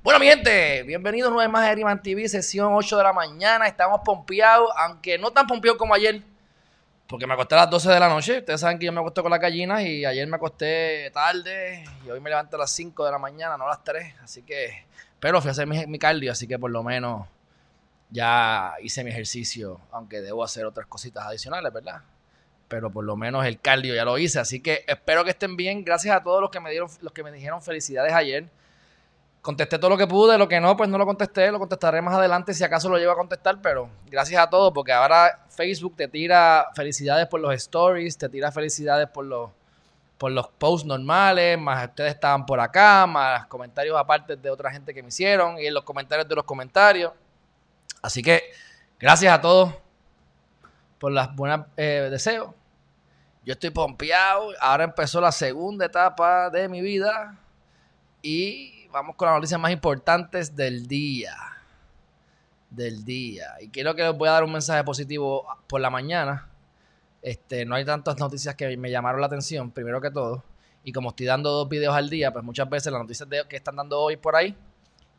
Bueno, mi gente, bienvenidos una vez más a Herriman TV, sesión 8 de la mañana. Estamos pompeados, aunque no tan pompeados como ayer, porque me acosté a las 12 de la noche. Ustedes saben que yo me acosté con las gallinas y ayer me acosté tarde y hoy me levanto a las 5 de la mañana, no a las 3. Así que, pero fui a hacer mi, mi cardio, así que por lo menos ya hice mi ejercicio, aunque debo hacer otras cositas adicionales, ¿verdad? Pero por lo menos el cardio ya lo hice, así que espero que estén bien. Gracias a todos los que me dieron, los que me dijeron felicidades ayer contesté todo lo que pude, lo que no, pues no lo contesté, lo contestaré más adelante si acaso lo llevo a contestar, pero gracias a todos, porque ahora Facebook te tira felicidades por los stories, te tira felicidades por los, por los posts normales, más ustedes estaban por acá, más comentarios aparte de otra gente que me hicieron y en los comentarios de los comentarios. Así que gracias a todos por las buenas eh, deseos. Yo estoy pompeado, ahora empezó la segunda etapa de mi vida y vamos con las noticias más importantes del día. Del día. Y quiero que les voy a dar un mensaje positivo por la mañana. Este, no hay tantas noticias que me llamaron la atención, primero que todo. Y como estoy dando dos videos al día, pues muchas veces las noticias que están dando hoy por ahí,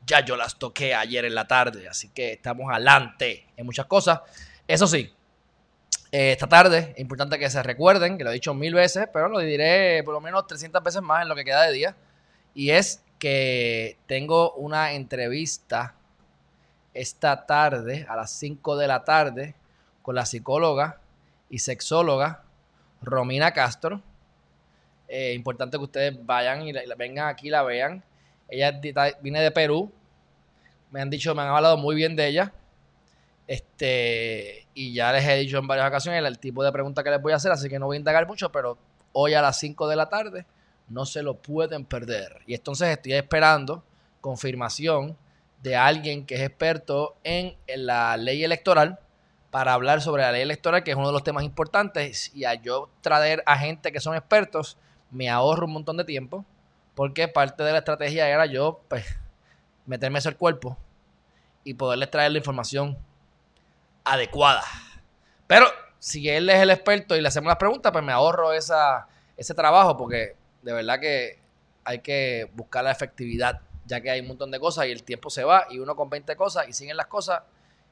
ya yo las toqué ayer en la tarde. Así que estamos adelante en muchas cosas. Eso sí, eh, esta tarde es importante que se recuerden, que lo he dicho mil veces, pero lo diré por lo menos 300 veces más en lo que queda de día. Y es que tengo una entrevista esta tarde a las 5 de la tarde con la psicóloga y sexóloga Romina Castro. Eh, importante que ustedes vayan y la, vengan aquí la vean. Ella viene de Perú. Me han dicho, me han hablado muy bien de ella. Este, y ya les he dicho en varias ocasiones el, tipo de pregunta que les voy a hacer, así que no voy a indagar mucho, pero hoy a las 5 de la tarde no se lo pueden perder. Y entonces estoy esperando confirmación de alguien que es experto en, la ley electoral para hablar sobre la ley electoral, que es uno de los temas importantes. Y a yo traer a gente que son expertos, me ahorro un montón de tiempo, porque parte de la estrategia era yo, pues, meterme eso al cuerpo y poderles traer la información adecuada. Pero si él es el experto y le hacemos las preguntas, pues me ahorro esa, ese trabajo, porque de verdad que hay que buscar la efectividad, ya que hay un montón de cosas y el tiempo se va y uno con 20 cosas y siguen las cosas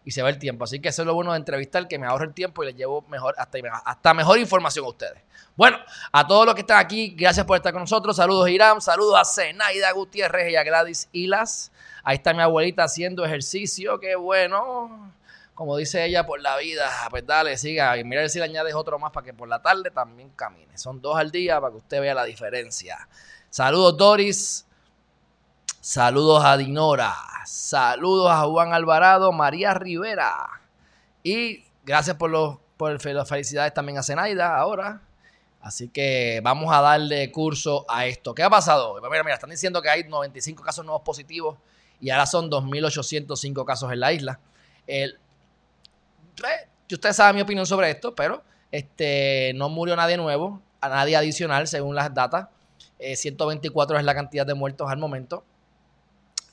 y se va el tiempo. Así que eso es lo bueno de entrevistar, que me ahorro el tiempo y les llevo mejor, hasta, hasta mejor información a ustedes. Bueno, a todos los que están aquí, gracias por estar con nosotros. Saludos Irán, saludos a Zenaida Gutiérrez y a Gladys Hilas. Ahí está mi abuelita haciendo ejercicio, qué bueno como dice ella, por la vida, pues dale, siga. Mira si le añades otro más para que por la tarde también camine. Son dos al día para que usted vea la diferencia. Saludos, Doris. Saludos a Dinora. Saludos a Juan Alvarado, María Rivera. Y gracias por, los, por las felicidades también a Zenaida ahora. Así que vamos a darle curso a esto. ¿Qué ha pasado? Mira, mira, están diciendo que hay 95 casos nuevos positivos y ahora son 2.805 casos en la isla. El, ustedes saben mi opinión sobre esto, pero este, no murió nadie nuevo, a nadie adicional según las datas. 124 eh, es la cantidad de muertos al momento.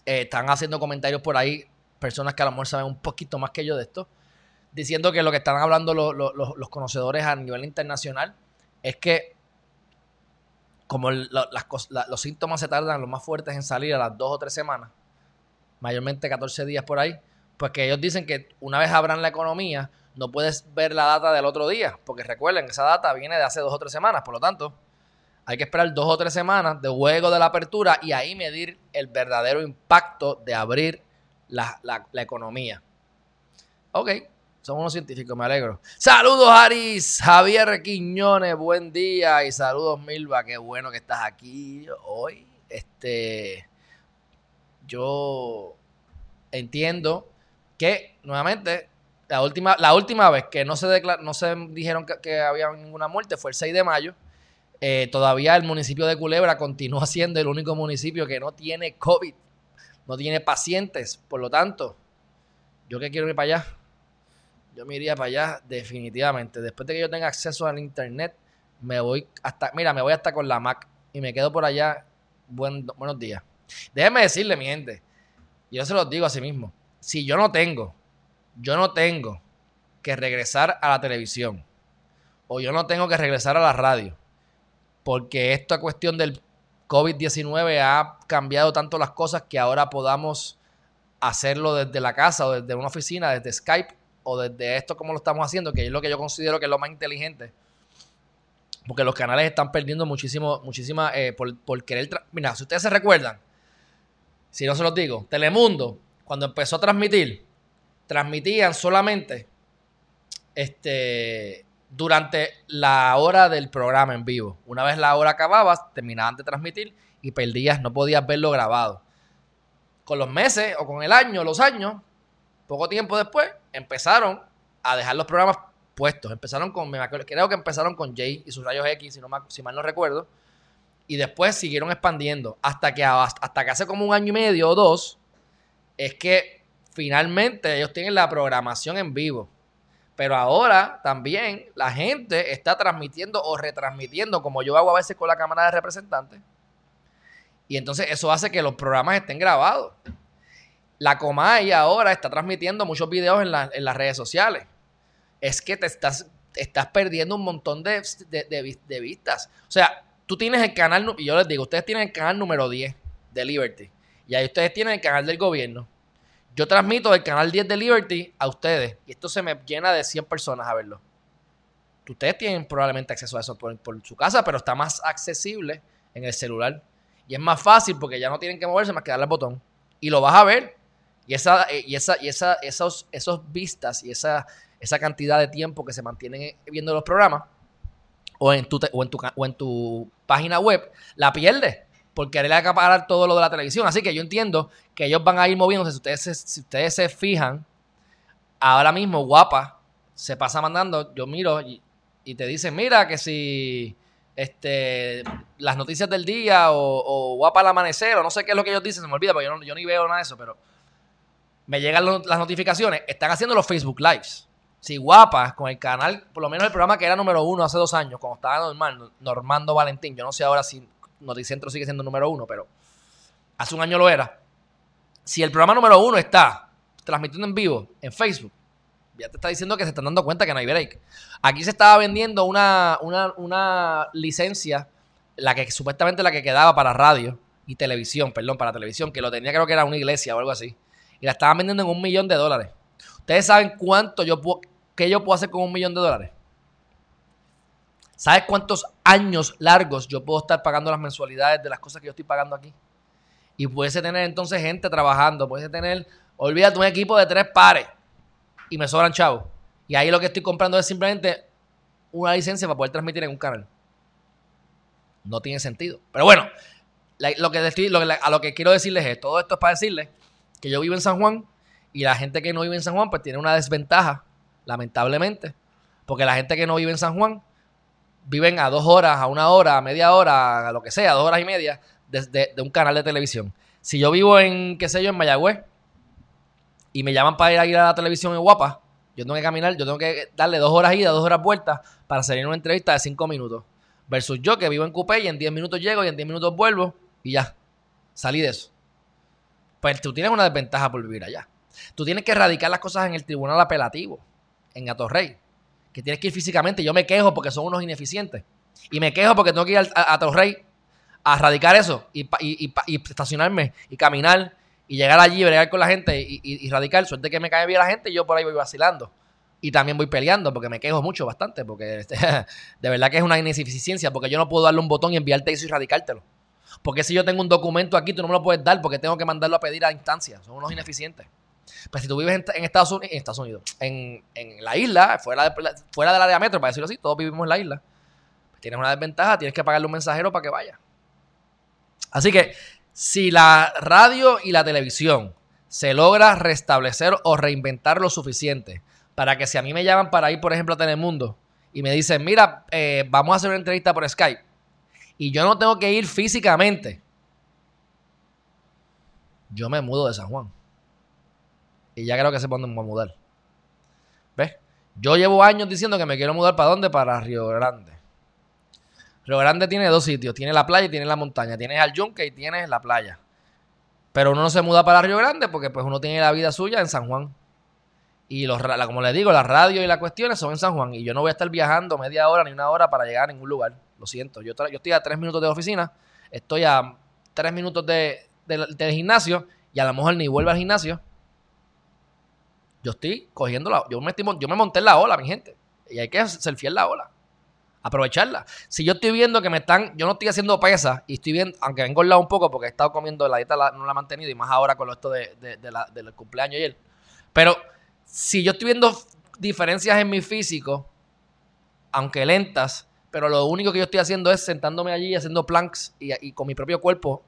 Eh, están haciendo comentarios por ahí, personas que a lo mejor saben un poquito más que yo de esto, diciendo que lo que están hablando los conocedores a nivel internacional es que como los síntomas se tardan los más fuertes en salir a las dos o tres semanas, mayormente 14 días por ahí, pues que ellos dicen que una vez abran la economía, no puedes ver la data del otro día, porque recuerden, esa data viene de hace dos o tres semanas, por lo tanto, hay que esperar dos o tres semanas de juego de la apertura y ahí medir el verdadero impacto de abrir la, economía. Ok, somos unos científicos, me alegro. Saludos, Aris, Javier Quiñones, buen día. Y saludos, Milva, qué bueno que estás aquí hoy. Este, yo entiendo que nuevamente la última, la última vez que no se, no se dijeron que, había ninguna muerte fue el 6 de mayo. Eh, todavía el municipio de Culebra continúa siendo el único municipio que no tiene COVID, no tiene pacientes. Por lo tanto, yo que quiero ir para allá. yo me iría para allá definitivamente. Después de que yo tenga acceso al internet, me voy hasta, mira, me voy hasta con la Mac y me quedo por allá. Buen, buenos días. Déjenme decirle, mi gente, yo se los digo a sí mismo. Si yo no tengo, yo no tengo que regresar a la televisión o yo no tengo que regresar a la radio porque esta cuestión del COVID-19 ha cambiado tanto las cosas que ahora podamos hacerlo desde la casa o desde una oficina, desde Skype o desde esto como lo estamos haciendo, que es lo que yo considero que es lo más inteligente. Porque los canales están perdiendo muchísimo, muchísima, eh, por, por, querer... Mira, si ustedes se recuerdan, si no se los digo, Telemundo, cuando empezó a transmitir, transmitían solamente este, durante la hora del programa en vivo. Una vez la hora acababa, terminaban de transmitir y perdías, no podías verlo grabado. Con los meses o con el año, los años, poco tiempo después, empezaron a dejar los programas puestos. Empezaron con, creo que empezaron con Jay y sus rayos X, si, no, si mal no recuerdo. Y después siguieron expandiendo. Hasta que, hasta que hace como un año y medio o dos, es que finalmente ellos tienen la programación en vivo. Pero ahora también la gente está transmitiendo o retransmitiendo, como yo hago a veces con la Cámara de Representantes. Y entonces eso hace que los programas estén grabados. La Comay ahora está transmitiendo muchos videos en, las redes sociales. Es que te estás, estás perdiendo un montón de, de, vistas. O sea, tú tienes el canal, y yo les digo, ustedes tienen el canal número 10 de Liberty. Y ahí ustedes tienen el canal del gobierno. Yo transmito el canal 10 de Liberty a ustedes. Y esto se me llena de 100 personas a verlo. Ustedes tienen probablemente acceso a eso por, su casa, pero está más accesible en el celular. Y es más fácil porque ya no tienen que moverse más que darle al botón. Y lo vas a ver. Y esa, eh, y esa, y esa, esos, esos vistas y esa, esa cantidad de tiempo que se mantienen viendo los programas o en tu, o en tu, o en tu página web, la pierdes por querer acaparar todo lo de la televisión. Así que yo entiendo que ellos van a ir moviéndose. Si ustedes se, si ustedes se fijan, ahora mismo Guapa se pasa mandando, yo miro y, te dicen, mira que si este, las noticias del día o, guapa al amanecer o no sé qué es lo que ellos dicen, se me olvida porque yo, yo ni veo nada de eso, pero me llegan las notificaciones, están haciendo los Facebook Lives. Si guapa, con el canal, por lo menos el programa que era número uno hace dos años, cuando estaba normal, Normando Valentín, yo no sé ahora si Noticentro sigue siendo número uno, pero hace un año lo era. Si el programa número uno está transmitiendo en vivo en Facebook, ya te está diciendo que se están dando cuenta que no hay break. Aquí se estaba vendiendo una, una, licencia, la que supuestamente la que quedaba para radio y televisión, perdón, para televisión, que lo tenía creo que era una iglesia o algo así. Y la estaban vendiendo en un millón de dólares. ¿Ustedes saben cuánto yo puedo, qué yo puedo hacer con un millón de dólares? ¿Sabes cuántos años largos yo puedo estar pagando las mensualidades de las cosas que yo estoy pagando aquí? Y pudiese tener entonces gente trabajando, pudiese tener, olvídate, un equipo de tres pares y me sobran chavos. Y ahí lo que estoy comprando es simplemente una licencia para poder transmitir en un canal. No tiene sentido. Pero bueno, lo que a lo que quiero decirles es, todo esto es para decirles que yo vivo en San Juan y la gente que no vive en San Juan pues tiene una desventaja, lamentablemente, porque la gente que no vive en San Juan viven a dos horas, a una hora, a media hora, a lo que sea, dos horas y media desde de un canal de televisión. Si yo vivo en, qué sé yo, en Mayagüez, y me llaman para ir a, ir a la televisión en Guapa, yo tengo que caminar, yo tengo que darle dos horas ida, dos horas vuelta para salir una entrevista de cinco minutos. Versus yo que vivo en Coupé y en diez minutos llego y en diez minutos vuelvo y ya. Salí de eso. Pues tú tienes una desventaja por vivir allá. Tú tienes que erradicar las cosas en el tribunal apelativo, en Atorrey. Que tienes que ir físicamente. Yo me quejo porque son unos ineficientes. Y me quejo porque tengo que ir a, Atorrey a erradicar eso y, y, y estacionarme y caminar y llegar allí, bregar con la gente y, y, radical. Suerte que me cae bien la gente y yo por ahí voy vacilando. Y también voy peleando porque me quejo mucho bastante. Porque este, de verdad que es una ineficiencia. Porque yo no puedo darle un botón y enviarte eso y radicártelo. Porque si yo tengo un documento aquí, tú no me lo puedes dar porque tengo que mandarlo a pedir a instancias. Son unos ineficientes. Pues si tú vives en, Estados Unidos, en Estados Unidos, en, la isla, fuera, de, fuera del área metro, para decirlo así, todos vivimos en la isla. Tienes una desventaja, tienes que pagarle un mensajero para que vaya. Así que si la radio y la televisión se logra restablecer o reinventar lo suficiente para que si a mí me llaman para ir, por ejemplo, a Telemundo y me dicen, mira, eh, vamos a hacer una entrevista por Skype y yo no tengo que ir físicamente, yo me mudo de San Juan. Y ya creo que se ponen a mudar. ¿Ves? Yo llevo años diciendo que me quiero mudar para dónde? Para Río Grande. Río Grande tiene dos sitios, tiene la playa y tiene la montaña. Tienes al yunque y tienes la playa. Pero uno no se muda para Río Grande porque pues uno tiene la vida suya en San Juan. Y los, como les digo, la radio y las cuestiones son en San Juan. Y yo no voy a estar viajando media hora ni una hora para llegar a ningún lugar. Lo siento. Yo, estoy a tres minutos de oficina. Estoy a tres minutos de, del gimnasio. Y a lo mejor ni vuelvo al gimnasio. Yo estoy cogiendo la... Yo me, yo me monté en la ola, mi gente. Y hay que ser fiel la ola aprovecharla. Si yo estoy viendo que me están, yo no estoy haciendo pesas y estoy viendo, aunque he engordado un poco porque he estado comiendo, la dieta no la he mantenido y más ahora con esto de, del cumpleaños él. Pero si yo estoy viendo diferencias en mi físico, aunque lentas, pero lo único que yo estoy haciendo es sentándome allí haciendo planks y con mi propio cuerpo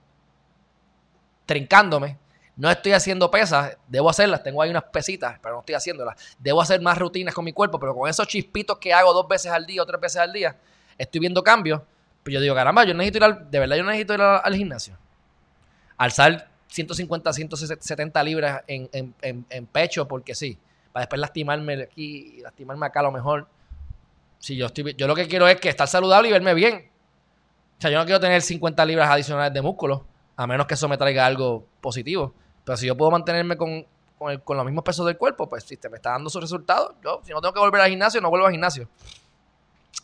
trincándome, no estoy haciendo pesas, debo hacerlas, tengo ahí unas pesitas, pero no estoy haciéndolas. Debo hacer más rutinas con mi cuerpo, pero con esos chispitos que hago dos veces al día o tres veces al día, estoy viendo cambios. Pues yo digo, caramba, yo necesito ir al, de verdad yo necesito ir al, gimnasio. Alzar 150, 170 libras en, en, pecho, porque sí, para después lastimarme aquí, lastimarme acá a lo mejor. Si yo estoy, yo lo que quiero es que estar saludable y verme bien. O sea, yo no quiero tener 50 libras adicionales de músculo, a menos que eso me traiga algo positivo. Pero si yo puedo mantenerme con, con, los mismos pesos del cuerpo, pues si te me está dando sus resultados, yo si no tengo que volver al gimnasio, no vuelvo al gimnasio.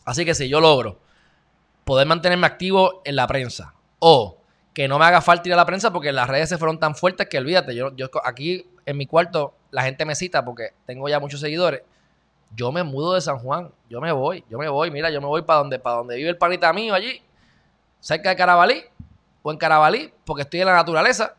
Así que si yo logro poder mantenerme activo en la prensa o que no me haga falta ir a la prensa porque las redes se fueron tan fuertes que olvídate, yo, yo aquí en mi cuarto la gente me cita porque tengo ya muchos seguidores. Yo me mudo de San Juan, yo me voy, yo me voy, mira, yo me voy para donde, para donde vive el panita mío allí, cerca de Carabalí o en Carabalí, porque estoy en la naturaleza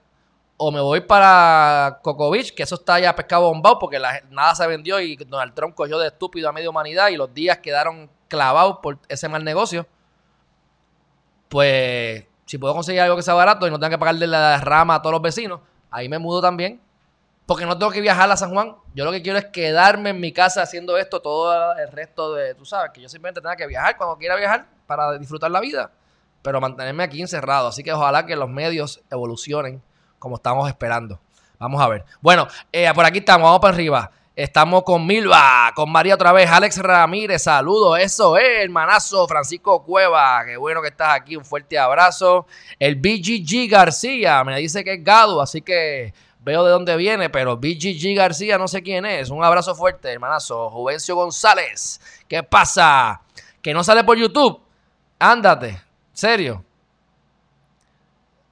o me voy para Coco Beach, que eso está ya pescado bombado porque nada se vendió y Donald Trump cogió de estúpido a media humanidad y los días quedaron clavados por ese mal negocio. Pues si puedo conseguir algo que sea barato y no tenga que pagarle la rama a todos los vecinos, ahí me mudo también. Porque no tengo que viajar a San Juan. Yo lo que quiero es quedarme en mi casa haciendo esto todo el resto de, tú sabes, que yo simplemente tenga que viajar cuando quiera viajar para disfrutar la vida, pero mantenerme aquí encerrado. Así que ojalá que los medios evolucionen como estamos esperando. Vamos a ver. Bueno, eh, por aquí estamos, vamos para arriba. Estamos con Milva, con María otra vez, Alex Ramírez, saludos, eso es, hermanazo, Francisco Cueva, qué bueno que estás aquí, un fuerte abrazo. El BGG García, me dice que es Gado, así que veo de dónde viene, pero BGG García no sé quién es, un abrazo fuerte, hermanazo. Juvencio González, ¿qué pasa? Que no sale por YouTube, ándate, serio.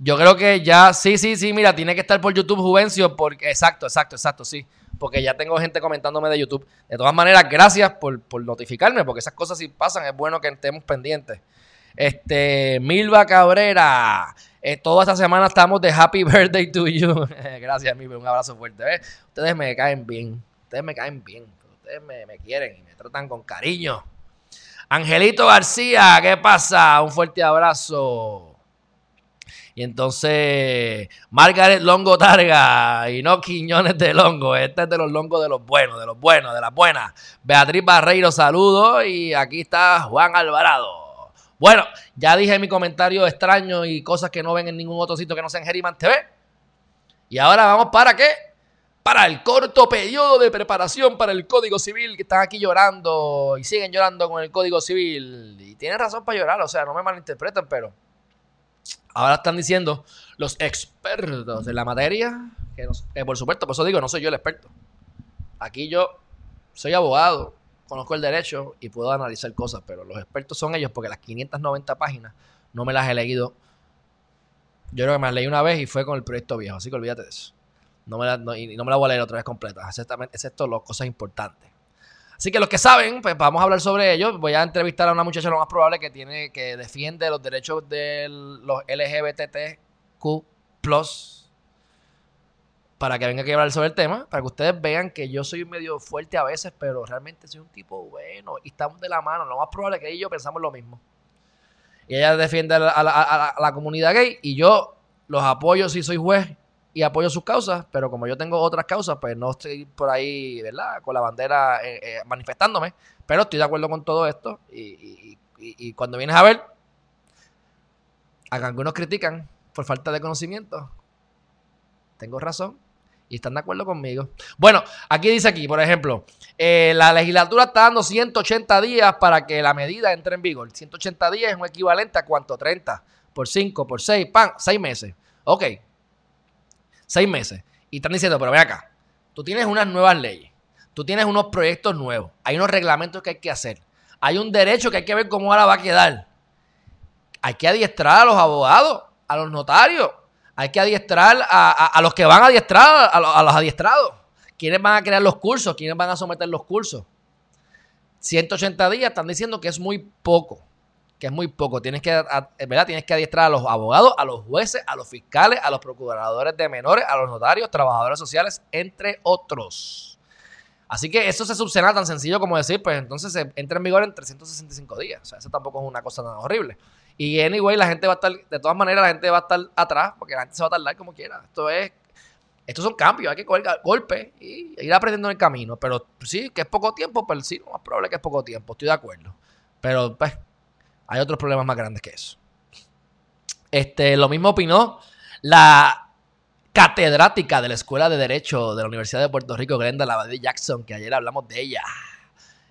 Yo creo que ya, sí, sí, sí, mira, tiene que estar por YouTube Juvencio, porque, exacto, exacto, exacto, sí, porque ya tengo gente comentándome de YouTube. De todas maneras, gracias por, notificarme, porque esas cosas si pasan, es bueno que estemos pendientes. Este, Milva Cabrera, eh, toda esta semana estamos de Happy Birthday to you. gracias, Milva, un abrazo fuerte. Ustedes me caen bien, ustedes me caen bien, ustedes me, me quieren y me tratan con cariño. Angelito García, ¿qué pasa? Un fuerte abrazo. Y entonces, Margaret Longo Targa y no Quiñones de Longo. Este es de los longos de los buenos, de los buenos, de las buenas. Beatriz Barreiro, saludos. Y aquí está Juan Alvarado. Bueno, ya dije mi comentario extraño y cosas que no ven en ningún otro sitio que no sea en Geriman TV. Y ahora vamos para qué? Para el corto periodo de preparación para el Código Civil, que están aquí llorando y siguen llorando con el Código Civil. Y tienen razón para llorar, o sea, no me malinterpreten, pero Ahora están diciendo los expertos de la materia, que, por supuesto, por eso digo, no soy yo el experto. Aquí yo soy abogado, conozco el derecho y puedo analizar cosas, pero los expertos son ellos porque las 590 páginas no me las he leído. Yo creo que me las leí una vez y fue con el proyecto viejo, así que olvídate de eso. No me la, y no me la voy a leer otra vez completa, excepto las cosas importantes. Así que los que saben, pues vamos a hablar sobre ello. Voy a entrevistar a una muchacha lo más probable que tiene, que defiende los derechos de los LGBTQ para que venga a hablar sobre el tema, para que ustedes vean que yo soy medio fuerte a veces, pero realmente soy un tipo bueno y estamos de la mano. Lo más probable que ella y yo pensamos lo mismo. Y ella defiende a la comunidad gay y yo los apoyo si soy juez y apoyo sus causas, pero como yo tengo otras causas, pues no estoy por ahí, ¿verdad? Con la bandera eh, eh, manifestándome, pero estoy de acuerdo con todo esto y, cuando vienes a ver, a algunos critican por falta de conocimiento, tengo razón Y están de acuerdo conmigo. Bueno, aquí dice aquí, por ejemplo, eh, la legislatura está dando 180 días para que la medida entre en vigor. 180 días es un equivalente a cuánto? 30 por 5 por 6, pan, 6 meses. Ok. 6 meses. Y están diciendo, pero ve acá, tú tienes unas nuevas leyes, tú tienes unos proyectos nuevos, hay unos reglamentos que hay que hacer, hay un derecho que hay que ver cómo ahora va a quedar. Hay que adiestrar a los abogados, a los notarios, hay que adiestrar a, los que van a adiestrar, a, los adiestrados. ¿Quiénes van a crear los cursos? ¿Quiénes van a someter los cursos? 180 días están diciendo que es muy poco. Que es muy poco. Tienes que, ¿verdad? Tienes que adiestrar a los abogados, a los jueces, a los fiscales, a los procuradores de menores, a los notarios, trabajadores sociales, entre otros. Así que eso se subsana tan sencillo como decir, pues entonces se entra en vigor en 365 días. O sea, eso tampoco es una cosa tan horrible. Y anyway, la gente va a estar, de todas maneras, la gente va a estar atrás, porque la gente se va a tardar como quiera. Esto es, estos son cambios, hay que coger golpes y ir aprendiendo en el camino. Pero sí, que es poco tiempo, pero sí, lo más probable que es poco tiempo, estoy de acuerdo. Pero pues, hay otros problemas más grandes que eso. Este, lo mismo opinó la catedrática de la Escuela de Derecho de la Universidad de Puerto Rico, Glenda Lavadí Jackson, que ayer hablamos de ella.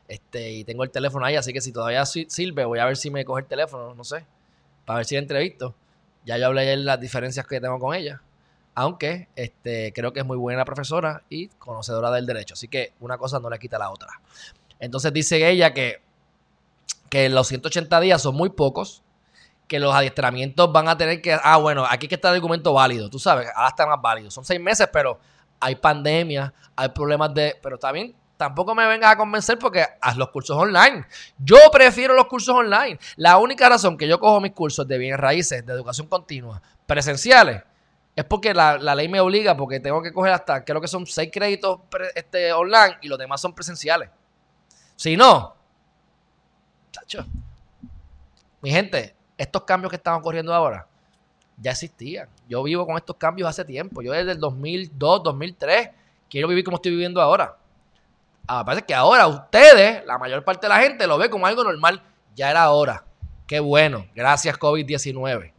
Este, y tengo el teléfono ahí, así que si todavía sirve, voy a ver si me coge el teléfono, no sé, para ver si la entrevisto. Ya yo hablé de las diferencias que tengo con ella. Aunque este, creo que es muy buena profesora y conocedora del derecho. Así que una cosa no le quita la otra. Entonces dice ella que, que los 180 días son muy pocos, que los adiestramientos van a tener que. Ah, bueno, aquí que está el argumento válido. Tú sabes, ahora está más válido. Son seis meses, pero hay pandemia, hay problemas de. Pero también tampoco me vengas a convencer porque haz los cursos online. Yo prefiero los cursos online. La única razón que yo cojo mis cursos de bienes raíces, de educación continua, presenciales, es porque la, ley me obliga, porque tengo que coger hasta, creo que son seis créditos este, online y los demás son presenciales. Si no, mi gente, estos cambios que están ocurriendo ahora ya existían. Yo vivo con estos cambios hace tiempo. Yo desde el 2002, 2003, quiero vivir como estoy viviendo ahora. Ah, parece que ahora ustedes, la mayor parte de la gente, lo ve como algo normal. Ya era hora. Qué bueno. Gracias COVID-19.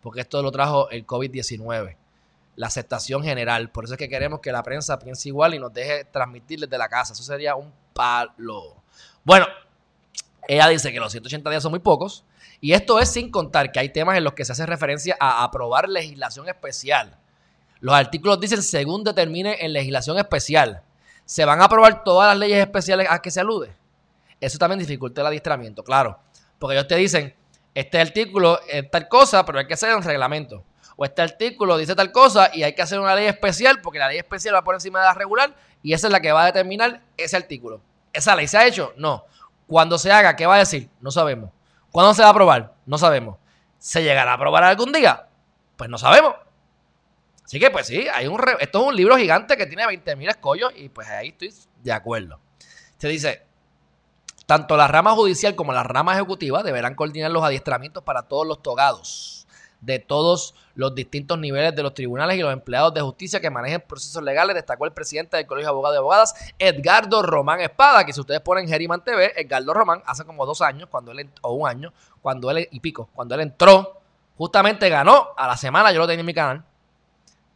Porque esto lo trajo el COVID-19. La aceptación general. Por eso es que queremos que la prensa piense igual y nos deje transmitir desde la casa. Eso sería un palo. Bueno, ella dice que los 180 días son muy pocos. Y esto es sin contar que hay temas en los que se hace referencia a aprobar legislación especial. Los artículos dicen según determine en legislación especial. ¿Se van a aprobar todas las leyes especiales a que se alude? Eso también dificulta el adiestramiento, claro. Porque ellos te dicen, este artículo es tal cosa, pero hay que hacer un reglamento. O este artículo dice tal cosa y hay que hacer una ley especial porque la ley especial va por encima de la regular y esa es la que va a determinar ese artículo. ¿Esa ley se ha hecho? No. Cuando se haga, ¿qué va a decir? No sabemos. ¿Cuándo se va a aprobar? No sabemos. ¿Se llegará a aprobar algún día? Pues no sabemos. Así que, pues sí, hay un esto es un libro gigante que tiene 20.000 escollos y pues ahí estoy de acuerdo. Se dice, tanto la rama judicial como la rama ejecutiva deberán coordinar los adiestramientos para todos los togados de todos los distintos niveles de los tribunales y los empleados de justicia que manejen procesos legales, destacó el presidente del Colegio de Abogados y Abogadas, Edgardo Román Espada, que si ustedes ponen Geriman TV, Edgardo Román, hace como dos años, cuando él, o un año, cuando él, y pico, cuando él entró, justamente ganó, a la semana yo lo tenía en mi canal,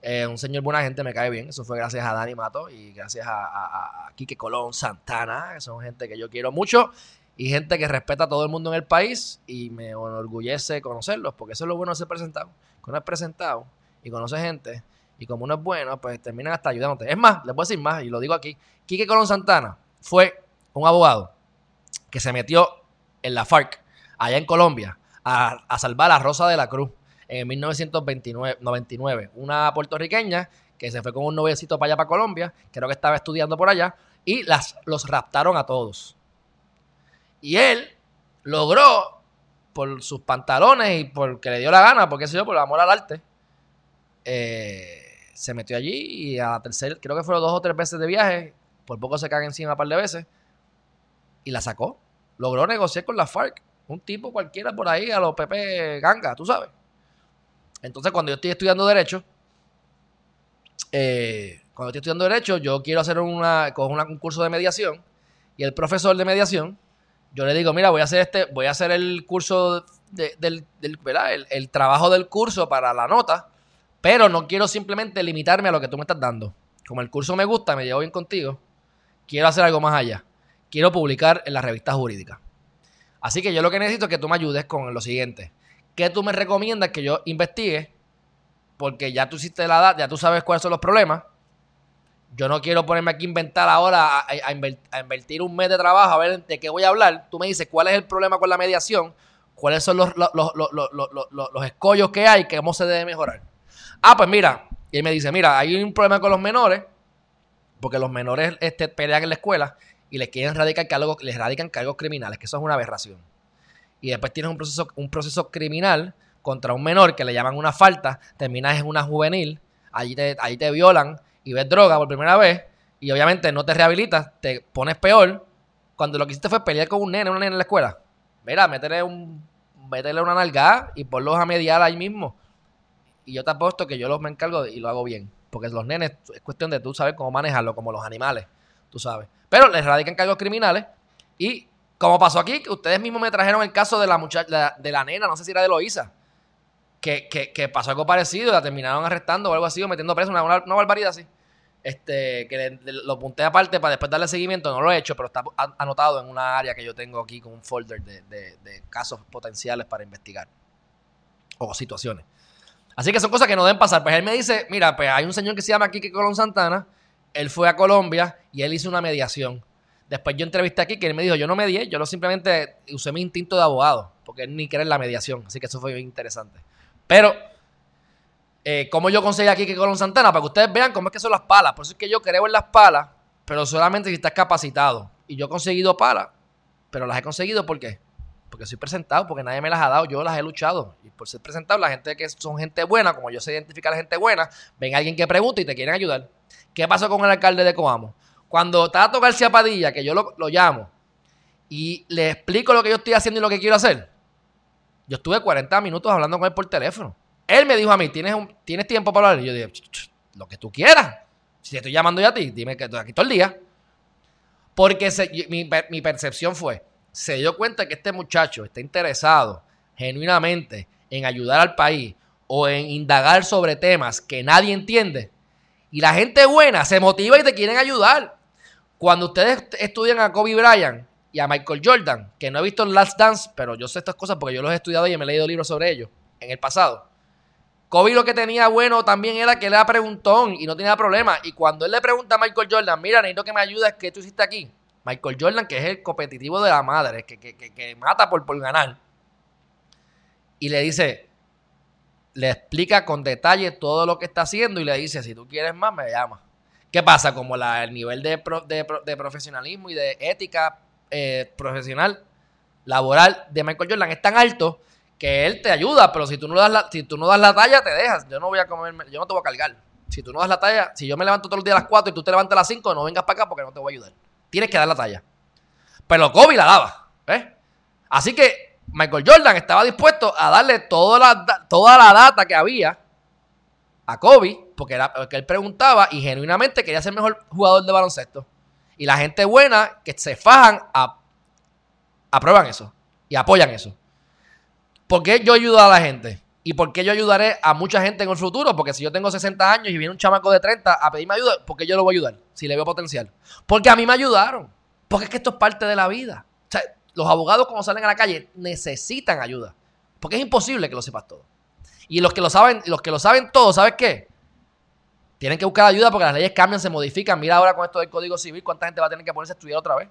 eh, un señor buena gente, me cae bien. Eso fue gracias a Dani Mato y gracias a, a, Quique Colón Santana, que son gente que yo quiero mucho y gente que respeta a todo el mundo en el país y me enorgullece conocerlos, porque eso es lo bueno de ser presentado. Cuando es presentado y conoce gente y como uno es bueno, pues terminan hasta ayudándote. Es más, les voy a decir más y lo digo aquí. Quique Colón Santana fue un abogado que se metió en la FARC allá en Colombia a, a salvar a Rosa de la Cruz en 1999. Una puertorriqueña que se fue con un noviecito para allá, para Colombia, creo que estaba estudiando por allá, y las, los raptaron a todos. Y él logró, por sus pantalones y porque le dio la gana, porque sé yo, por el amor al arte, eh, se metió allí y a la tercera, creo que fueron dos o tres veces de viaje, por poco se caga encima un par de veces, y la sacó. Logró negociar con la FARC. Un tipo cualquiera por ahí a los Pepe Ganga, tú sabes. Entonces, cuando yo estoy estudiando Derecho, eh, cuando estoy estudiando Derecho, yo quiero hacer una, un curso de mediación y el profesor de mediación, yo le digo, mira, voy a hacer este, voy a hacer el curso del, ¿verdad? El, el, trabajo del curso para la nota, pero no quiero simplemente limitarme a lo que tú me estás dando. como el curso me gusta, me llevo bien contigo, quiero hacer algo más allá. Quiero publicar en la revista jurídica. Así que yo lo que necesito es que tú me ayudes con lo siguiente. ¿Qué tú me recomiendas que yo investigue? Porque ya tú hiciste la edad, ya tú sabes cuáles son los problemas. Yo no quiero ponerme aquí a inventar ahora, a, invertir un mes de trabajo a ver de qué voy a hablar. Tú me dices cuál es el problema con la mediación, cuáles son los, los, escollos que hay, cómo se debe mejorar. Ah, pues mira, y él me dice, mira, hay un problema con los menores, porque los menores este, pelean en la escuela y les quieren radicar cargos, les radican cargos criminales, que eso es una aberración. Y después tienes un proceso, un proceso criminal contra un menor que le llaman una falta, terminas en una juvenil, allí te, allí te violan y ves droga por primera vez, y obviamente no te rehabilitas, te pones peor, cuando lo que hiciste fue pelear con un nene, una nena en la escuela. Mira, métele un, métele una nalgada y ponlos a mediar ahí mismo. Y yo te apuesto que yo los me encargo y lo hago bien. Porque los nenes es cuestión de tú saber cómo manejarlo, como los animales, tú sabes. Pero les radican cargos criminales y como pasó aquí, que ustedes mismos me trajeron el caso de la muchacha, de la nena, no sé si era de Loisa, que, que, pasó algo parecido, la terminaron arrestando o algo así, o metiendo preso, una, una, barbaridad así. Este, que lo apunté aparte para después darle seguimiento, no lo he hecho, pero está anotado en una área que yo tengo aquí con un folder de, de casos potenciales para investigar o situaciones. Así que son cosas que no deben pasar. Pues él me dice, mira, pues hay un señor que se llama Kike Colón Santana, él fue a Colombia y él hizo una mediación. Después yo entrevisté aquí que él me dijo, yo no medié, yo lo simplemente usé mi instinto de abogado, porque él ni cree en la mediación, así que eso fue interesante. Pero, eh, ¿cómo yo conseguí aquí que Colón Santana? Para que ustedes vean cómo es que son las palas. Por eso es que yo creo en las palas, pero solamente si estás capacitado. Y yo he conseguido palas, pero las he conseguido ¿por qué? Porque soy presentado, porque nadie me las ha dado, yo las he luchado. Y por ser presentado, la gente que son gente buena, como yo sé identificar a la gente buena, ven a alguien que pregunta y te quieren ayudar. ¿Qué pasó con el alcalde de Coamo? Cuando Tato García Padilla, que yo lo, llamo, y le explico lo que yo estoy haciendo y lo que quiero hacer, yo estuve 40 minutos hablando con él por teléfono. Él me dijo a mí, ¿tienes, ¿tienes tiempo para hablar? Y yo dije, lo que tú quieras. Si te estoy llamando ya a ti, dime que estoy aquí todo el día. Porque mi, mi, percepción fue, se dio cuenta que este muchacho está interesado genuinamente en ayudar al país o en indagar sobre temas que nadie entiende. Y la gente buena se motiva y te quieren ayudar. Cuando ustedes estudian a Kobe Bryant y a Michael Jordan, que no he visto en Last Dance, pero yo sé estas cosas porque yo los he estudiado y me he leído libros sobre ellos en el pasado. Kobe lo que tenía bueno también era que él era preguntón y no tenía problema. Y cuando él le pregunta a Michael Jordan, mira, necesito que me ayudes, ¿qué tú hiciste aquí? Michael Jordan, que es el competitivo de la madre, que, que, mata por, por ganar. Y le dice, le explica con detalle todo lo que está haciendo y le dice, si tú quieres más, me llama. ¿Qué pasa? Como el nivel de, de, profesionalismo y de ética eh, profesional, laboral de Michael Jordan es tan alto que él te ayuda, pero si tú no das la, si tú no das la talla, te dejas. Yo no voy a comerme, yo no te voy a cargar. Si tú no das la talla, si yo me levanto todos los días a las 4 y tú te levantas a las 5, no vengas para acá porque no te voy a ayudar. Tienes que dar la talla. Pero Kobe la daba. Así que Michael Jordan estaba dispuesto a darle toda la, toda la data que había a Kobe porque, era, porque él preguntaba y genuinamente quería ser mejor jugador de baloncesto. Y la gente buena que se fajan a, aprueban eso y apoyan eso. ¿Por qué yo ayudo a la gente? ¿Y por qué yo ayudaré a mucha gente en el futuro? Porque si yo tengo 60 años y viene un chamaco de 30 a pedirme ayuda, ¿por qué yo lo voy a ayudar? Si le veo potencial. Porque a mí me ayudaron. Porque es que esto es parte de la vida. O sea, los abogados cuando salen a la calle necesitan ayuda. Porque es imposible que lo sepas todo. Y los que lo saben, los que lo saben todo, ¿sabes qué? Tienen que buscar ayuda porque las leyes cambian, se modifican. Mira ahora con esto del Código Civil, cuánta gente va a tener que ponerse a estudiar otra vez.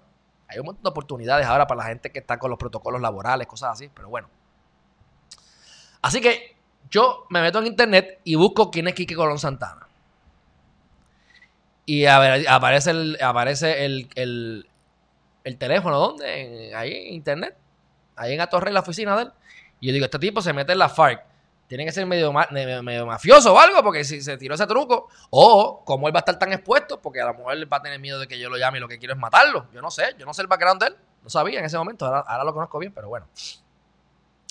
Hay un montón de oportunidades ahora para la gente que está con los protocolos laborales, cosas así, pero bueno. Así que yo me meto en internet y busco quién es Quique Colón Santana. Y aparece el, aparece el, el, teléfono, ¿dónde? ahí en internet. Ahí en la torre, en la oficina de él. Y yo digo, este tipo se mete en la FARC tiene que ser medio, medio, mafioso o algo, porque si se tiró ese truco, o como él va a estar tan expuesto, porque a lo mejor él va a tener miedo de que yo lo llame y lo que quiero es matarlo. Yo no sé, yo no sé el background de él, no sabía en ese momento, ahora, lo conozco bien, pero bueno.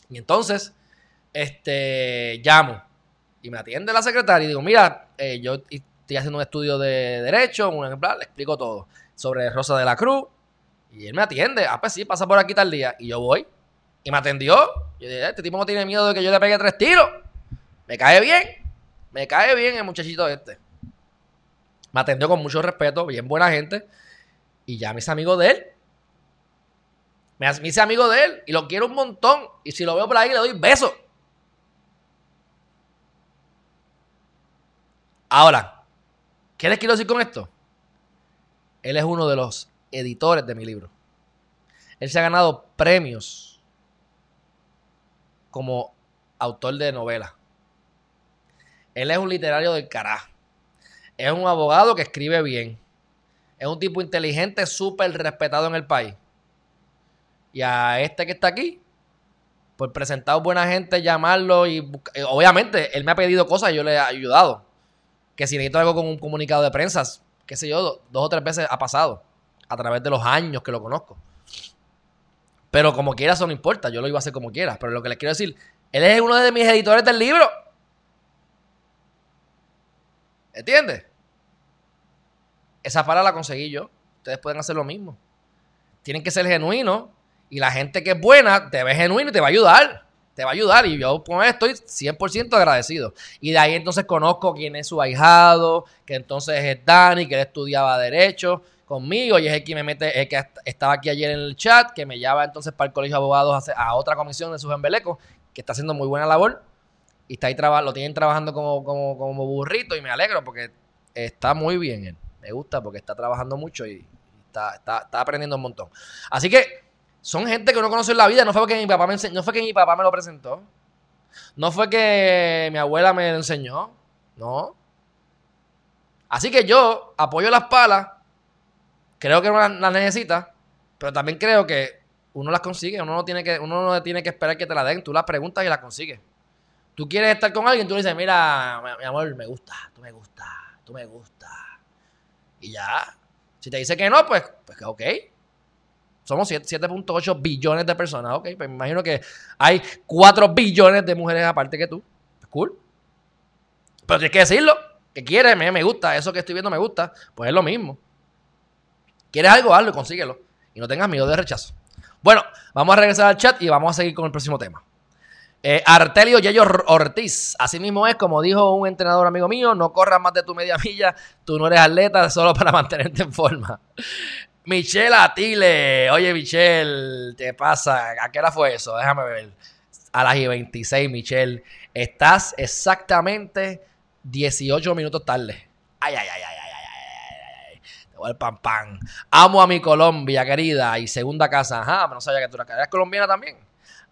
Y entonces, este, llamo y me atiende la secretaria y digo, mira, eh, yo estoy haciendo un estudio de derecho, un ejemplar, le explico todo sobre Rosa de la Cruz, y él me atiende, ah, pues sí, pasa por aquí tal día, y yo voy, y me atendió. Yo dije, este tipo no tiene miedo de que yo le pegue tres tiros. Me cae bien. Me cae bien el muchachito este. Me atendió con mucho respeto, bien buena gente. Y ya me hice amigo de él. Me hice amigo de él y lo quiero un montón. Y si lo veo por ahí, le doy besos. Ahora, ¿qué les quiero decir con esto? Él es uno de los editores de mi libro. Él se ha ganado premios como autor de novelas. Él es un literario del carajo. Es un abogado que escribe bien. Es un tipo inteligente, súper respetado en el país. Y a este que está aquí, por presentar buena gente, llamarlo y eh, obviamente él me ha pedido cosas y yo le he ayudado. Que si necesito algo con un comunicado de prensa, qué sé yo, dos o tres veces ha pasado a través de los años que lo conozco. Pero como quiera, eso no importa. Yo lo iba a hacer como quiera. Pero lo que les quiero decir, él es uno de mis editores del libro. ¿Entiendes? Esa para la conseguí yo. Ustedes pueden hacer lo mismo. Tienen que ser genuinos. Y la gente que es buena te ve genuino y te va a ayudar. Te va a ayudar. Y yo con estoy 100% agradecido. Y de ahí entonces conozco quién es su ahijado. Que entonces es Dani, que él estudiaba Derecho conmigo. Y es el que me mete, el que estaba aquí ayer en el chat. Que me lleva entonces para el Colegio de Abogados a, otra comisión de sus embelecos. Que está haciendo muy buena labor. Y está ahí lo tienen trabajando como, como, como burrito. Y me alegro porque está muy bien me gusta porque está trabajando mucho y está, aprendiendo un montón. Así que son gente que uno conoce en la vida. No fue que mi papá me no fue que mi papá me lo presentó. No fue que mi abuela me lo enseñó. No. Así que yo apoyo las palas. Creo que uno las necesita. Pero también creo que uno las consigue. Uno no tiene que, uno no tiene que esperar que te la den. Tú las preguntas y las consigues. Tú quieres estar con alguien, tú le dices, mira, mi amor, me gusta, tú me gusta, tú me gusta. Y ya. Si te dice que no, pues, pues ok. Somos 7.8 billones de personas, ok. Pues me imagino que hay 4 billones de mujeres aparte que tú. Cool. Pero tienes que decirlo. Que quieres, me, gusta, eso que estoy viendo me gusta. Pues es lo mismo. ¿Quieres algo? Hazlo y consíguelo. Y no tengas miedo de rechazo. Bueno, vamos a regresar al chat y vamos a seguir con el próximo tema. Eh, Artelio Yello Ortiz. Así mismo es, como dijo un entrenador amigo mío, no corras más de tu media milla, tú no eres atleta solo para mantenerte en forma. Michelle Atile. Oye, Michelle, ¿qué pasa? ¿A qué hora fue eso? Déjame ver. A las y 26, Michelle. Estás exactamente 18 minutos tarde. Ay, ay, ay, ay, ay, ay, ay. Te voy al pan pan. Amo a mi Colombia, querida. Y segunda casa. Ajá, no sabía que tú eras colombiana también.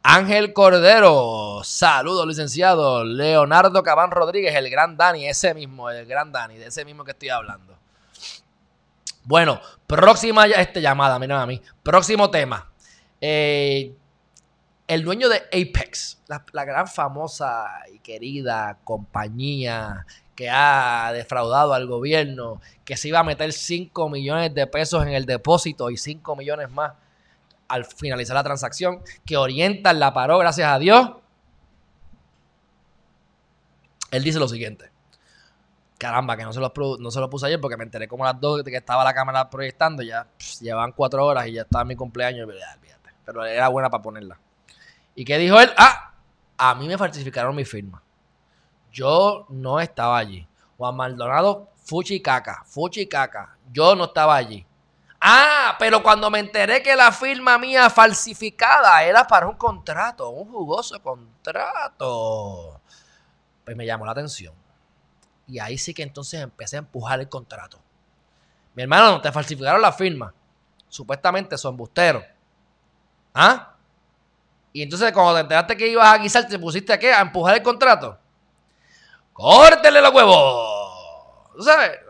Ángel Cordero, saludos licenciado. Leonardo Cabán Rodríguez, el gran Dani, ese mismo, el gran Dani, de ese mismo que estoy hablando. Bueno, próxima este, llamada, miren a mí. Próximo tema. Eh, el dueño de Apex, la, la, gran famosa y querida compañía que ha defraudado al gobierno, que se iba a meter 5 millones de pesos en el depósito y 5 millones más al finalizar la transacción, que Oriental la paró, gracias a Dios. Él dice lo siguiente. Caramba, que no se, lo, no se lo puse ayer porque me enteré como las dos que estaba la cámara proyectando. Ya llevan cuatro horas y ya estaba mi cumpleaños. Pero era buena para ponerla. ¿Y qué dijo él? Ah, a mí me falsificaron mi firma. Yo no estaba allí. Juan Maldonado, fuchi caca, fuchi caca. Yo no estaba allí. Ah, pero cuando me enteré que la firma mía falsificada era para un contrato, un jugoso contrato, pues me llamó la atención. Y ahí sí que entonces empecé a empujar el contrato. Mi hermano, te falsificaron la firma. Supuestamente son busteros. ¿Ah? Y entonces cuando te enteraste que ibas a guisar, te pusiste a qué? A empujar el contrato. ¡Córtele los huevos! ¿Sabes?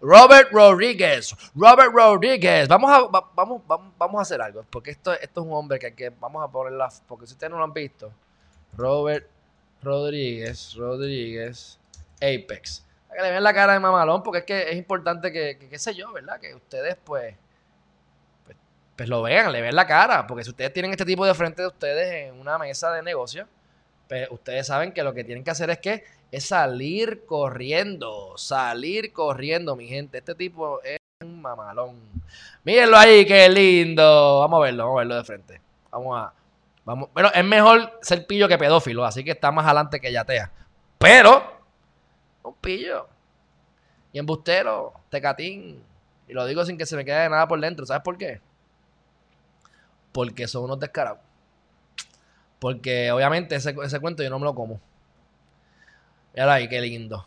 Robert Rodríguez, Robert Rodríguez, vamos a, vamos, vamos, a hacer algo, porque esto, esto es un hombre que, que vamos a ponerla, porque si ustedes no lo han visto, Robert Rodríguez, Rodríguez, Apex. que le vean la cara de mamalón, porque es que es importante que, qué sé yo, ¿verdad? Que ustedes pues, pues, pues, lo vean, le vean la cara, porque si ustedes tienen este tipo de frente de ustedes en una mesa de negocio, pues ustedes saben que lo que tienen que hacer es que es salir corriendo, salir corriendo, mi gente. Este tipo es un mamalón. Mírenlo ahí, qué lindo. Vamos a verlo, vamos a verlo de frente. Vamos a. Vamos. Bueno, es mejor ser pillo que pedófilo, así que está más adelante que yatea. Pero, un pillo. Y embustero, tecatín. Y lo digo sin que se me quede nada por dentro. ¿Sabes por qué? Porque son unos descarados. Porque obviamente ese, ese cuento yo no me lo como. Mira ahí, qué lindo.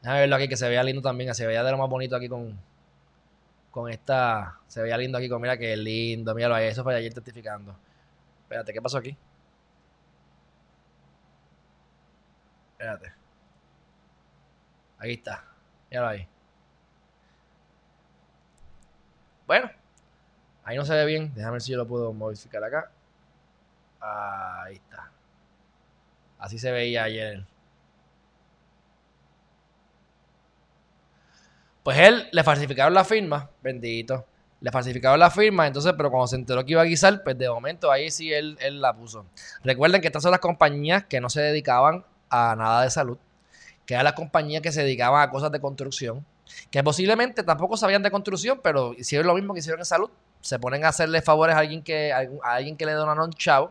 Déjame verlo aquí, que se vea lindo también. Se veía de lo más bonito aquí con, con esta. Se veía lindo aquí con, mira qué lindo. Míralo ahí, eso fue ayer testificando. Espérate, ¿qué pasó aquí? Espérate. Ahí está. Míralo ahí. Bueno, ahí no se ve bien. Déjame ver si yo lo puedo modificar acá. Ahí está. Así se veía ayer. Pues él le falsificaron la firma, bendito. Le falsificaron la firma, entonces, pero cuando se enteró que iba a guisar, pues de momento ahí sí él, él la puso. Recuerden que estas son las compañías que no se dedicaban a nada de salud, que eran las compañías que se dedicaban a cosas de construcción, que posiblemente tampoco sabían de construcción, pero hicieron lo mismo que hicieron en salud. Se ponen a hacerle favores a alguien que, a alguien que le donan un chavo,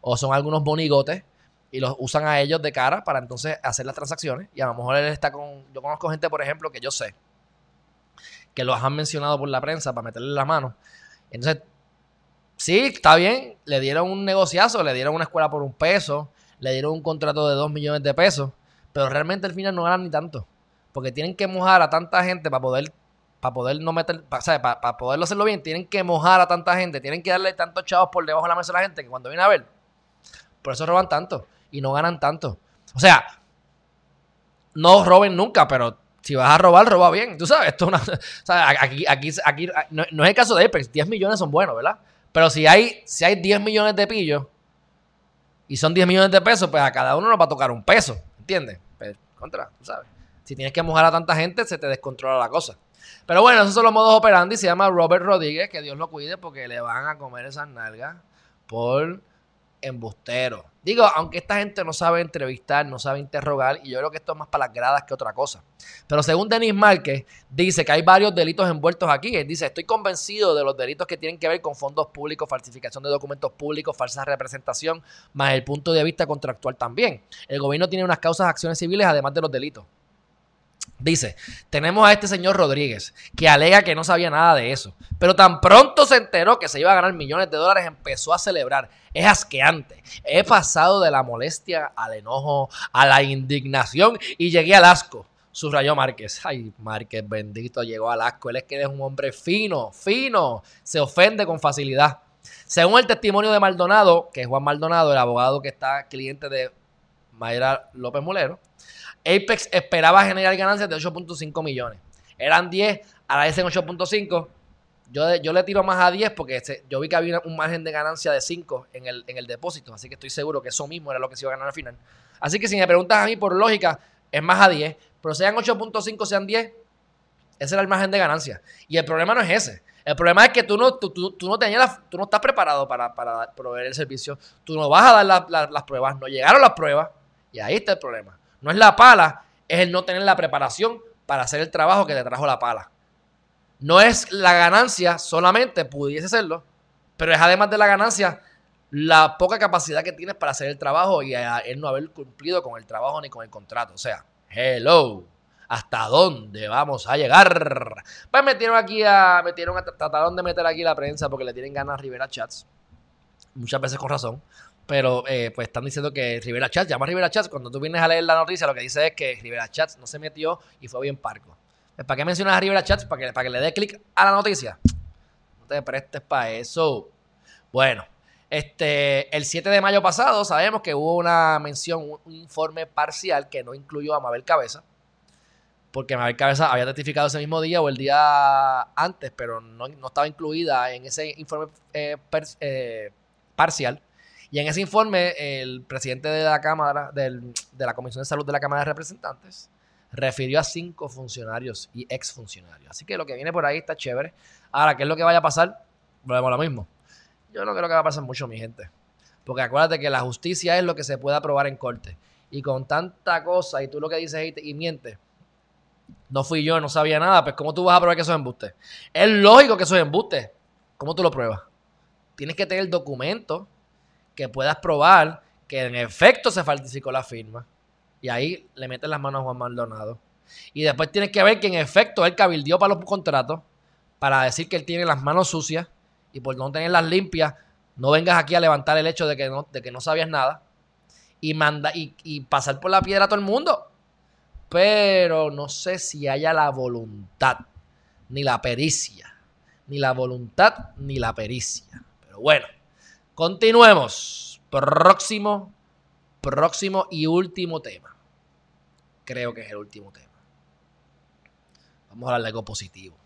o son algunos bonigotes, y los usan a ellos de cara para entonces hacer las transacciones. Y a lo mejor él está con. Yo conozco gente, por ejemplo, que yo sé que los han mencionado por la prensa para meterle la mano. Entonces, sí, está bien, le dieron un negociazo, le dieron una escuela por un peso, le dieron un contrato de dos millones de pesos, pero realmente al final no ganan ni tanto, porque tienen que mojar a tanta gente para poder para poder no meter, para, para, poderlo hacerlo bien, tienen que mojar a tanta gente, tienen que darle tantos chavos por debajo de la mesa a la gente que cuando viene a ver, por eso roban tanto y no ganan tanto. O sea, no roben nunca, pero si vas a robar, roba bien. Tú sabes, esto aquí, aquí, aquí no, es el caso de Apex, 10 millones son buenos, ¿verdad? Pero si hay, si hay 10 millones de pillos y son 10 millones de pesos, pues a cada uno nos va a tocar un peso, ¿entiendes? Contra, sabes. Si tienes que mojar a tanta gente, se te descontrola la cosa. Pero bueno, esos son los modos operandi. Se llama Robert Rodríguez, que Dios lo cuide porque le van a comer esas nalgas por embustero. Digo, aunque esta gente no sabe entrevistar, no sabe interrogar, y yo creo que esto es más para las gradas que otra cosa. Pero según Denis Márquez, dice que hay varios delitos envueltos aquí. Él dice, estoy convencido de los delitos que tienen que ver con fondos públicos, falsificación de documentos públicos, falsa representación, más el punto de vista contractual también. El gobierno tiene unas causas acciones civiles además de los delitos. Dice, tenemos a este señor Rodríguez, que alega que no sabía nada de eso, pero tan pronto se enteró que se iba a ganar millones de dólares, empezó a celebrar. Es asqueante. He pasado de la molestia al enojo, a la indignación y llegué al asco. Subrayó Márquez. Ay, Márquez, bendito, llegó al asco. Él es que es un hombre fino, fino. Se ofende con facilidad. Según el testimonio de Maldonado, que es Juan Maldonado, el abogado que está cliente de Mayra López Mulero, Apex esperaba generar ganancias de 8.5 millones. Eran 10, ahora dicen 8.5. Yo, yo le tiro más a 10 porque yo vi que había un margen de ganancia de 5 en el, en el depósito. Así que estoy seguro que eso mismo era lo que se iba a ganar al final. Así que si me preguntas a mí por lógica, es más a 10. Pero sean 8.5, sean 10, ese era el margen de ganancia. Y el problema no es ese. El problema es que tú no, tú, no, tenías tú no estás preparado para, proveer el servicio. Tú no vas a dar las pruebas. No llegaron las pruebas. Y ahí está el problema. No es la pala, es el no tener la preparación para hacer el trabajo que te trajo la pala. No es la ganancia solamente, pudiese serlo, pero es además de la ganancia la poca capacidad que tienes para hacer el trabajo y él no haber cumplido con el trabajo ni con el contrato. O sea, hello. ¿Hasta dónde vamos a llegar? Pues metieron aquí a. Metieron a. Trataron de meter aquí la prensa porque le tienen ganas a Rivera Chats. Muchas veces con razón. Pero eh, pues están diciendo que Rivera Chats, llama a Rivera Chats, cuando tú vienes a leer la noticia, lo que dice es que Rivera Chats no se metió y fue bien parco. Pues, ¿Para qué mencionas a Rivera Chats? ¿Para que, para que le dé clic a la noticia? No te prestes para eso. Bueno, este, el 7 de mayo pasado sabemos que hubo una mención, un informe parcial que no incluyó a Mabel Cabeza, porque Mabel Cabeza había testificado ese mismo día o el día antes, pero no, estaba incluida en ese informe eh, eh, parcial. Y en ese informe, el presidente de la Cámara, de la Comisión de Salud de la Cámara de Representantes, refirió a cinco funcionarios y exfuncionarios. Así que lo que viene por ahí está chévere. Ahora, ¿qué es lo que vaya a pasar? Volvemos a lo mismo. Yo no creo que va a pasar mucho, mi gente. Porque acuérdate que la justicia es lo que se puede aprobar en corte. Y con tanta cosa, y tú lo que dices y, y mientes, no fui yo, no sabía nada, pues ¿cómo tú vas a probar que eso es embuste? Es lógico que eso es embuste. ¿Cómo tú lo pruebas? Tienes que tener documentos que puedas probar que en efecto se falsificó la firma. Y ahí le meten las manos a Juan Maldonado. Y después tienes que ver que en efecto él cabildió para los contratos, para decir que él tiene las manos sucias y por no tenerlas limpias, no vengas aquí a levantar el hecho de que no, de que no sabías nada y, manda, y, y pasar por la piedra a todo el mundo. Pero no sé si haya la voluntad, ni la pericia. Ni la voluntad, ni la pericia. Pero bueno, continuemos. Próximo, próximo y último tema. Creo que es el último tema. Vamos a hablar de algo positivo.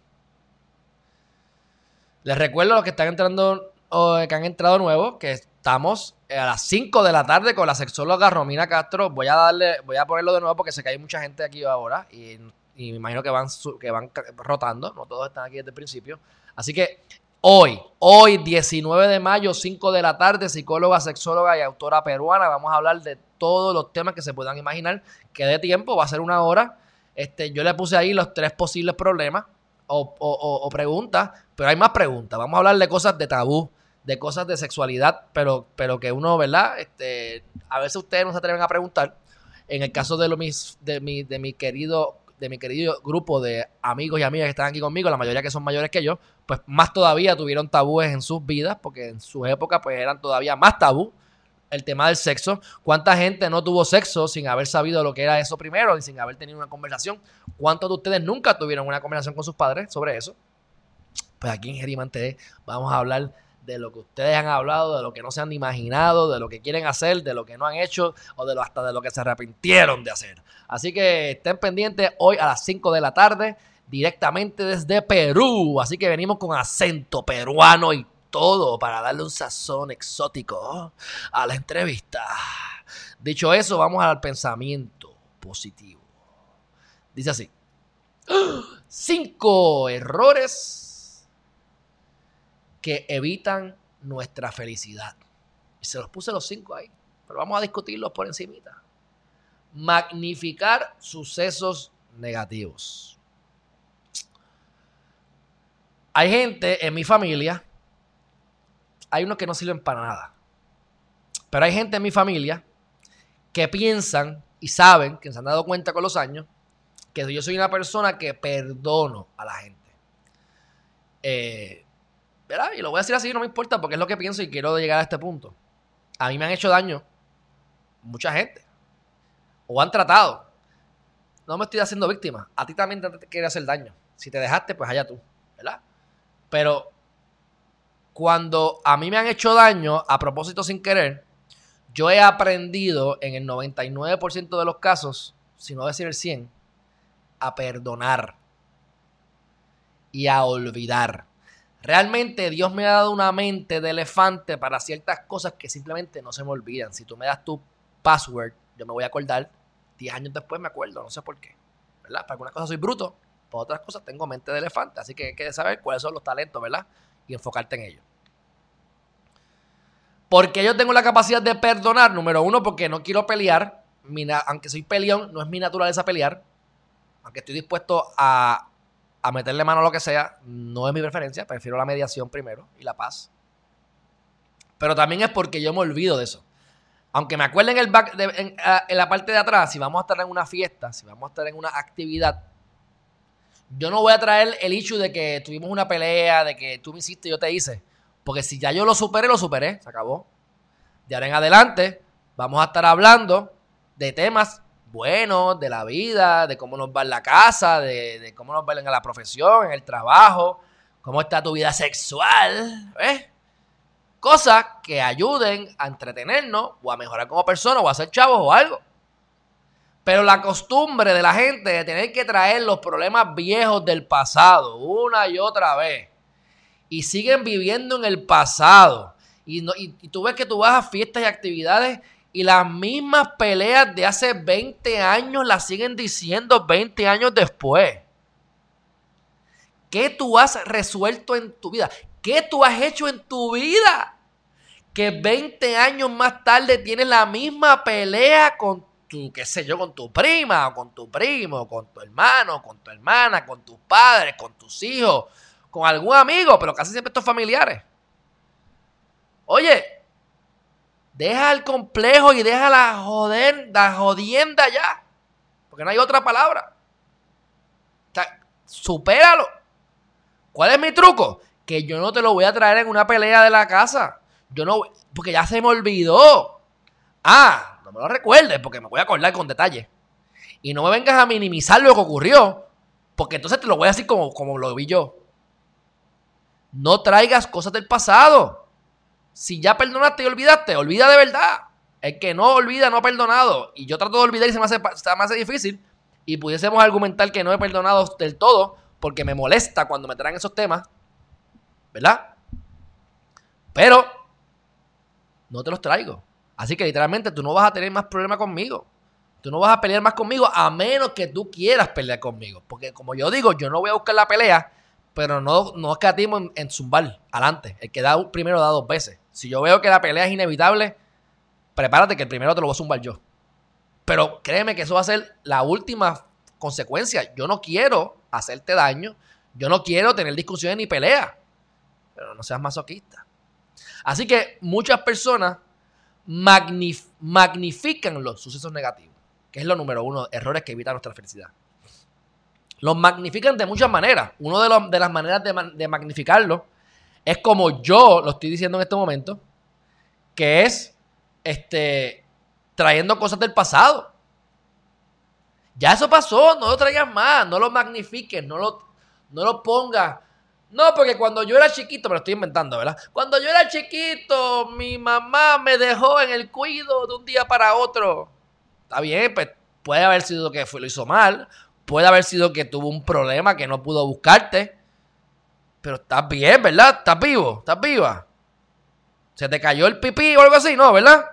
Les recuerdo a los que están entrando o que han entrado nuevos que estamos a las 5 de la tarde con la sexóloga Romina Castro. Voy a darle, voy a ponerlo de nuevo porque sé que hay mucha gente aquí ahora y, me imagino que van, que van rotando, no todos están aquí desde el principio. Así que hoy, hoy 19 de mayo, 5 de la tarde, psicóloga, sexóloga y autora peruana, vamos a hablar de todos los temas que se puedan imaginar, que de tiempo, va a ser una hora. Este, yo le puse ahí los tres posibles problemas o, o, o preguntas, pero hay más preguntas. Vamos a hablar de cosas de tabú, de cosas de sexualidad, pero, pero que uno, ¿verdad? Este, a veces ustedes no se atreven a preguntar. En el caso de, lo, mis, de, mi, de mi querido de mi querido grupo de amigos y amigas que están aquí conmigo, la mayoría que son mayores que yo, pues más todavía tuvieron tabúes en sus vidas, porque en su época pues eran todavía más tabú el tema del sexo. ¿Cuánta gente no tuvo sexo sin haber sabido lo que era eso primero y sin haber tenido una conversación? ¿Cuántos de ustedes nunca tuvieron una conversación con sus padres sobre eso? Pues aquí en Gerimante vamos a hablar de lo que ustedes han hablado, de lo que no se han imaginado, de lo que quieren hacer, de lo que no han hecho o de lo, hasta de lo que se arrepintieron de hacer. Así que estén pendientes hoy a las 5 de la tarde, directamente desde Perú. Así que venimos con acento peruano y todo para darle un sazón exótico a la entrevista. Dicho eso, vamos al pensamiento positivo. Dice así. Cinco errores que evitan nuestra felicidad. Y se los puse los cinco ahí, pero vamos a discutirlos por encimita. Magnificar sucesos negativos. Hay gente en mi familia, hay unos que no sirven para nada, pero hay gente en mi familia que piensan y saben, que se han dado cuenta con los años, que yo soy una persona que perdono a la gente. Eh, ¿verdad? Y lo voy a decir así, no me importa porque es lo que pienso y quiero llegar a este punto. A mí me han hecho daño mucha gente. O han tratado. No me estoy haciendo víctima. A ti también te quiere hacer daño. Si te dejaste, pues allá tú, ¿verdad? Pero cuando a mí me han hecho daño a propósito sin querer, yo he aprendido en el 99% de los casos, si no decir el 100, a perdonar y a olvidar. Realmente Dios me ha dado una mente de elefante para ciertas cosas que simplemente no se me olvidan. Si tú me das tu password, yo me voy a acordar. 10 años después me acuerdo, no sé por qué. ¿Verdad? Para algunas cosas soy bruto, para otras cosas tengo mente de elefante. Así que hay que saber cuáles son los talentos, ¿verdad? Y enfocarte en ellos. Porque yo tengo la capacidad de perdonar, número uno, porque no quiero pelear. aunque soy peleón, no es mi naturaleza pelear. Aunque estoy dispuesto a a meterle mano a lo que sea, no es mi preferencia, prefiero la mediación primero y la paz. Pero también es porque yo me olvido de eso. Aunque me acuerde en, el back en, la parte de atrás, si vamos a estar en una fiesta, si vamos a estar en una actividad, yo no voy a traer el hecho de que tuvimos una pelea, de que tú me hiciste y yo te hice. Porque si ya yo lo superé, lo superé, se acabó. De ahora en adelante, vamos a estar hablando de temas bueno de la vida, de cómo nos va en la casa, de, cómo nos va en la profesión, en el trabajo, cómo está tu vida sexual, ¿ves? Cosas que ayuden a entretenernos o a mejorar como persona o a ser chavos o algo. Pero la costumbre de la gente de tener que traer los problemas viejos del pasado una y otra vez y siguen viviendo en el pasado. Y, no, y tú ves que tú vas a fiestas y actividades y las mismas peleas de hace 20 años las siguen diciendo 20 años después. ¿Qué tú has resuelto en tu vida? ¿Qué tú has hecho en tu vida? Que 20 años más tarde tienes la misma pelea con tu, qué sé yo, con tu prima, o con tu primo, con tu hermano, con tu hermana, con tus padres, con tus hijos, con algún amigo, pero casi siempre estos familiares. Oye, Deja el complejo y deja la joder, jodienda ya. Porque no hay otra palabra. supéralo. ¿Cuál es mi truco? Que yo no te lo voy a traer en una pelea de la casa. Yo no, porque ya se me olvidó. Ah, no me lo recuerdes porque me voy a acordar con detalle. Y no me vengas a minimizar lo que ocurrió, porque entonces te lo voy a decir como, como lo vi yo. No traigas cosas del pasado. Si ya perdonaste y olvidaste, olvida de verdad. El que no olvida no ha perdonado. Y yo trato de olvidar y se me hace, se difícil. Y pudiésemos argumentar que no he perdonado del todo porque me molesta cuando me traen esos temas. ¿Verdad? Pero no te los traigo. Así que literalmente tú no vas a tener más problemas conmigo. Tú no vas a pelear más conmigo a menos que tú quieras pelear conmigo. Porque como yo digo, yo no voy a buscar la pelea, pero no, no escatimo en, en zumbar adelante. El que da primero da dos veces. Si yo veo que la pelea es inevitable, prepárate que el primero te lo voy a zumbar yo. Pero créeme que eso va a ser la última consecuencia. Yo no quiero hacerte daño. Yo no quiero tener discusiones ni peleas. Pero no seas masoquista. Así que muchas personas magnifican los sucesos negativos, que es lo número uno, errores que evitan nuestra felicidad. Los magnifican de muchas maneras. Una de, las maneras de, de magnificarlo es como yo lo estoy diciendo en este momento, que es este, trayendo cosas del pasado. Ya eso pasó, no lo traigas más, no lo magnifiques, no lo, no lo pongas. No, porque cuando yo era chiquito, me lo estoy inventando, ¿verdad? Cuando yo era chiquito, mi mamá me dejó en el cuido de un día para otro. Está bien, pues puede haber sido que lo hizo mal, puede haber sido que tuvo un problema que no pudo buscarte, pero estás bien, ¿verdad? Estás vivo, estás viva. ¿Se te cayó el pipí o algo así? No, ¿verdad?